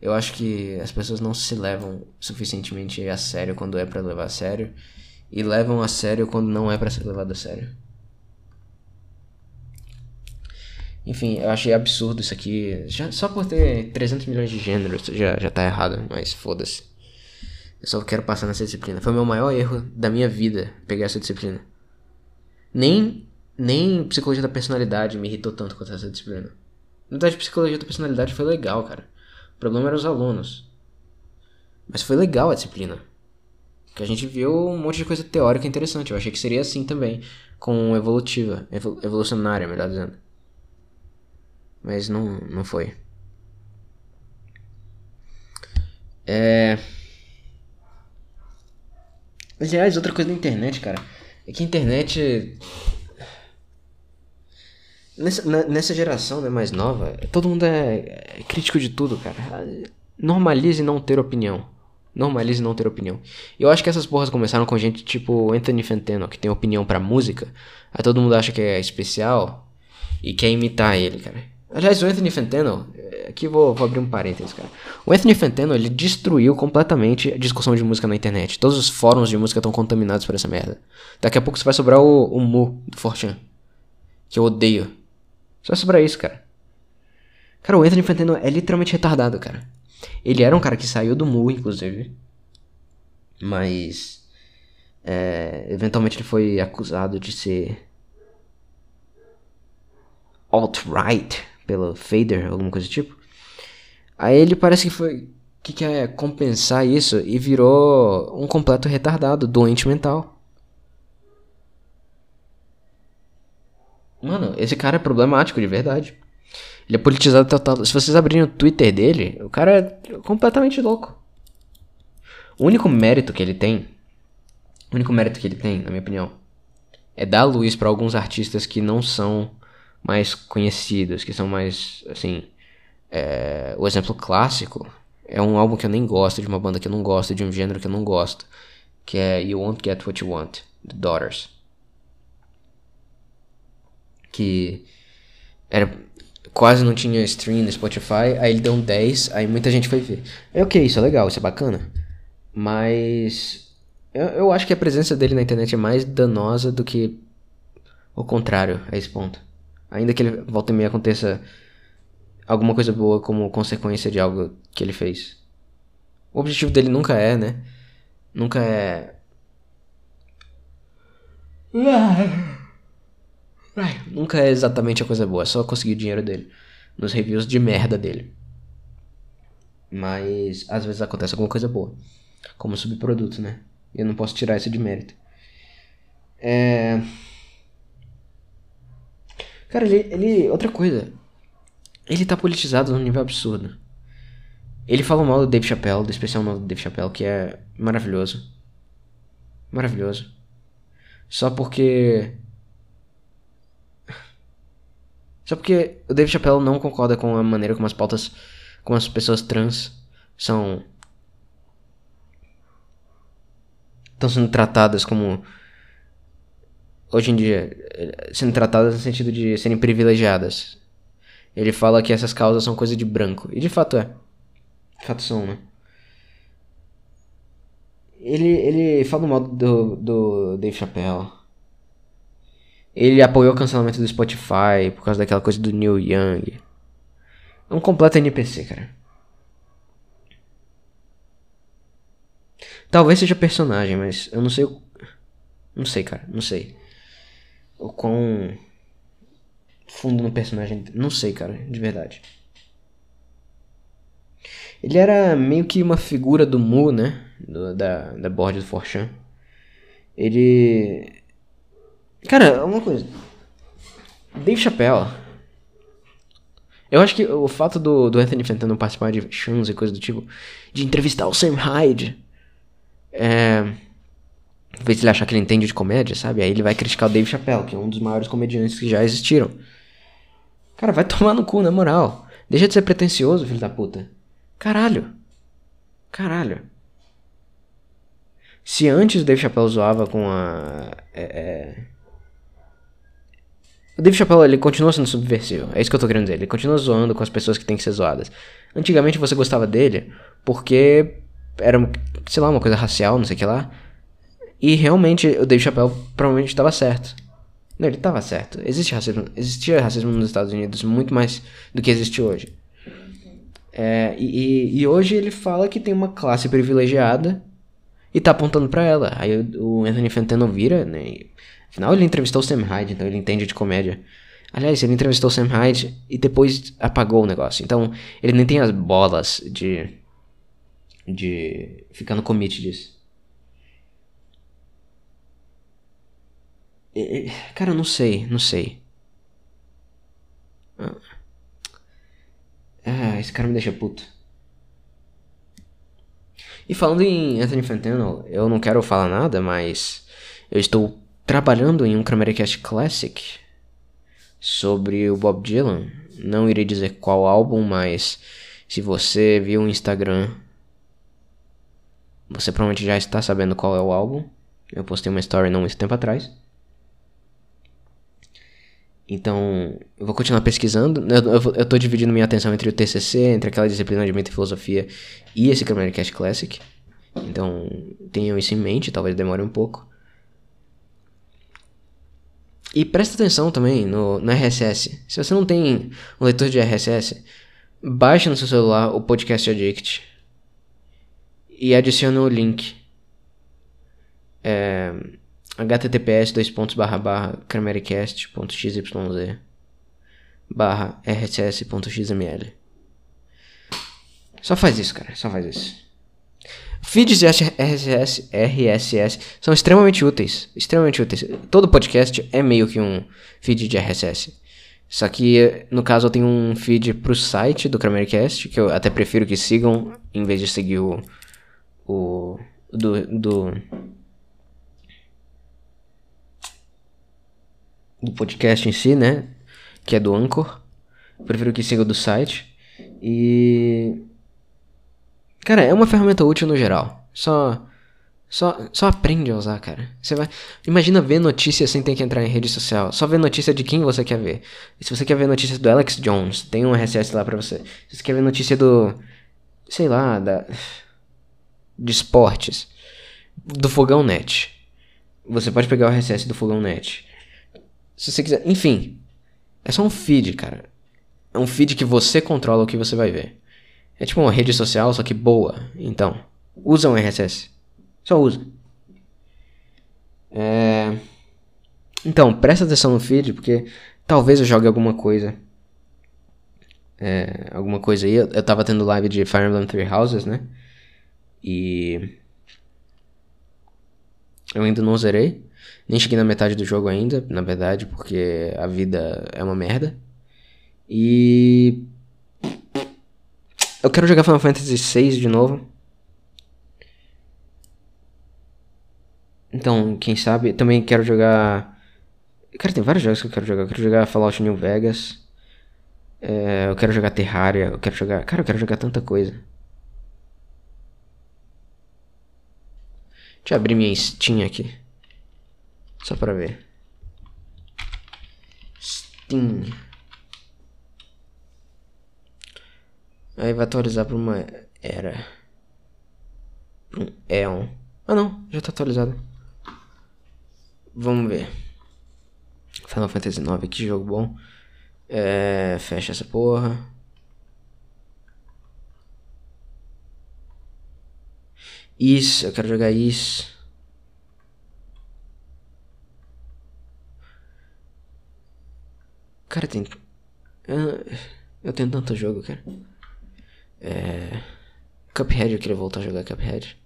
Eu acho que as pessoas não se levam suficientemente a sério quando é para levar a sério. E levam a sério quando não é para ser levado a sério. Enfim, eu achei absurdo isso aqui. Já, só por ter 300 milhões de gêneros já, já tá errado, mas foda-se. Eu só quero passar nessa disciplina. Foi o meu maior erro da minha vida pegar essa disciplina. Nem, nem psicologia da personalidade me irritou tanto quanto essa disciplina. Na verdade, psicologia da personalidade foi legal, cara. O problema eram os alunos. Mas foi legal a disciplina. Que a gente viu um monte de coisa teórica interessante. Eu achei que seria assim também. Com evolutiva. Evolucionária, melhor dizendo. Mas não, não foi. É. Aliás, outra coisa da internet, cara. É que a internet. Nessa, nessa geração né, mais nova, todo mundo é, é crítico de tudo, cara. Normalize não ter opinião. Normalize não ter opinião. Eu acho que essas porras começaram com gente tipo Anthony Fantano, que tem opinião pra música. Aí todo mundo acha que é especial e quer imitar ele, cara. Aliás, o Anthony Fantano, é, aqui vou, vou abrir um parênteses, cara. O Anthony Fantano, ele destruiu completamente a discussão de música na internet. Todos os fóruns de música estão contaminados por essa merda. Daqui a pouco você vai sobrar o, o Mu do Fortran. Que eu odeio. Só vai sobrar isso, cara. Cara, o Anthony Fantano é literalmente retardado, cara. Ele era um cara que saiu do Mu, inclusive. Mas. É, eventualmente ele foi acusado de ser. alt-right pelo Fader, alguma coisa do tipo. Aí ele parece que foi. que quer compensar isso e virou um completo retardado, doente mental. Mano, esse cara é problemático de verdade. Ele é politizado total. Se vocês abrirem o Twitter dele, o cara é completamente louco. O único mérito que ele tem, o único mérito que ele tem, na minha opinião, é dar luz para alguns artistas que não são mais conhecidos, que são mais, assim, é, o exemplo clássico é um álbum que eu nem gosto, de uma banda que eu não gosto, de um gênero que eu não gosto, que é You Won't Get What You Want, The Daughters. Que era quase não tinha stream no Spotify, aí ele deu um 10, aí muita gente foi ver. É ok, isso é legal, isso é bacana. Mas eu, eu acho que a presença dele na internet é mais danosa do que o contrário a esse ponto. Ainda que ele volta e meia aconteça alguma coisa boa como consequência de algo que ele fez. O objetivo dele nunca é, né? Nunca é. Nunca é exatamente a coisa boa, é só conseguir o dinheiro dele. Nos reviews de merda dele. Mas às vezes acontece alguma coisa boa. Como subproduto, né? Eu não posso tirar isso de mérito. É. Cara, ele, ele. Outra coisa. Ele tá politizado num nível absurdo. Ele fala mal do Dave Chappelle, do especial novo do Dave Chappelle, que é maravilhoso. Maravilhoso. Só porque só porque o Dave Chappelle não concorda com a maneira como as pautas, com as pessoas trans são. estão sendo tratadas como. Hoje em dia, sendo tratadas no sentido de serem privilegiadas. Ele fala que essas causas são coisa de branco. E de fato é. De fato são, né? Ele, ele fala mal do, do Dave Chappelle. Ele apoiou o cancelamento do Spotify por causa daquela coisa do Neil Young. É um completo NPC, cara. Talvez seja personagem, mas eu não sei. Não sei, cara. Não sei. O quão. Fundo no personagem. Não sei, cara. De verdade. Ele era meio que uma figura do Mu, né? Do, da, da board do Forchan. Ele Cara, uma coisa. Dave Chappelle. Eu acho que o fato do, do Anthony Fantano participar de shows e coisa do tipo, de entrevistar o Sam Hyde, é. Em vez de ele achar que ele entende de comédia, sabe? Aí ele vai criticar o Dave Chappelle, que é um dos maiores comediantes que já existiram. Cara, vai tomar no cu, na moral. Deixa de ser pretencioso, filho da puta. Caralho. Caralho. Se antes o Dave Chappelle zoava com a. É, é, o Dave Chappelle, ele continua sendo subversivo. É isso que eu tô querendo dizer. Ele continua zoando com as pessoas que têm que ser zoadas. Antigamente você gostava dele porque era, sei lá, uma coisa racial, não sei o que lá. E realmente o Dave Chappelle provavelmente estava certo. Não, ele tava certo. Existe racismo, existia racismo nos Estados Unidos muito mais do que existe hoje. É, e, e hoje ele fala que tem uma classe privilegiada e tá apontando para ela. Aí o Anthony Fantano vira, né? Afinal, ele entrevistou o Sam Hyde, então ele entende de comédia. Aliás, ele entrevistou o Sam Hyde e depois apagou o negócio. Então, ele nem tem as bolas de. de ficar no commit disso. Cara, não sei, não sei. Ah, esse cara me deixa puto. E falando em Anthony Fantano, eu não quero falar nada, mas eu estou trabalhando em um Cramericast Classic sobre o Bob Dylan. Não irei dizer qual álbum, mas se você viu o Instagram, você provavelmente já está sabendo qual é o álbum. Eu postei uma story não muito tempo atrás. Então, eu vou continuar pesquisando. Eu, eu, eu tô dividindo minha atenção entre o TCC, entre aquela disciplina de mente e filosofia e esse Cash Classic. Então, tenham isso em mente, talvez demore um pouco. E presta atenção também no, no RSS. Se você não tem um leitor de RSS, baixe no seu celular o Podcast Addict e adicione o link. É, https dois pontos barra barra cramericast.xyz barra rss.xml Só faz isso, cara. Só faz isso. Feeds de RSS, RSS são extremamente úteis. Extremamente úteis. Todo podcast é meio que um feed de RSS. Só que, no caso, eu tenho um feed pro site do Cramercast, que eu até prefiro que sigam, em vez de seguir o. o do, do do podcast em si, né? Que é do Anchor. Prefiro que siga do site. E. Cara, é uma ferramenta útil no geral. Só. Só, só aprende a usar, cara. Você vai. Imagina ver notícias sem ter que entrar em rede social. Só ver notícia de quem você quer ver. E se você quer ver notícias do Alex Jones, tem um RSS lá pra você. Se você quer ver notícia do. Sei lá, da. De esportes. Do Fogão Net. Você pode pegar o RSS do Fogão Net. Se você quiser. Enfim. É só um feed, cara. É um feed que você controla o que você vai ver. É tipo uma rede social, só que boa. Então, usa um RSS. Só usa. É... Então, presta atenção no feed, porque talvez eu jogue alguma coisa. É, alguma coisa aí. Eu, eu tava tendo live de Fire Emblem Three Houses, né? E. Eu ainda não zerei. Nem cheguei na metade do jogo ainda, na verdade, porque a vida é uma merda. E. Eu quero jogar Final Fantasy VI de novo. Então, quem sabe, também quero jogar. Cara, tem vários jogos que eu quero jogar. Eu quero jogar Fallout New Vegas. É, eu quero jogar Terraria. Eu quero jogar. Cara, eu quero jogar tanta coisa. Deixa eu abrir minha Steam aqui. Só pra ver. Steam. Aí vai atualizar pra uma era. Pra um Eon. Ah não, já tá atualizado. Vamos ver. Final Fantasy IX, que jogo bom. É, fecha essa porra. Isso, eu quero jogar isso. Cara, tem. Eu tenho tanto jogo, cara. É. Cuphead, eu queria voltar a jogar Cuphead.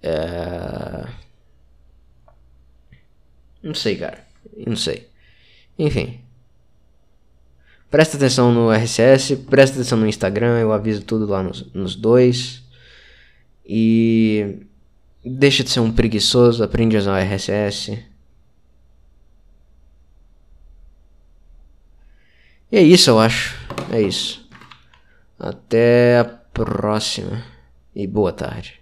É. Não sei, cara. Não sei. Enfim. Presta atenção no RSS, presta atenção no Instagram, eu aviso tudo lá nos, nos dois. E. Deixa de ser um preguiçoso, aprende a usar o RSS. E é isso, eu acho. É isso. Até a próxima. E boa tarde.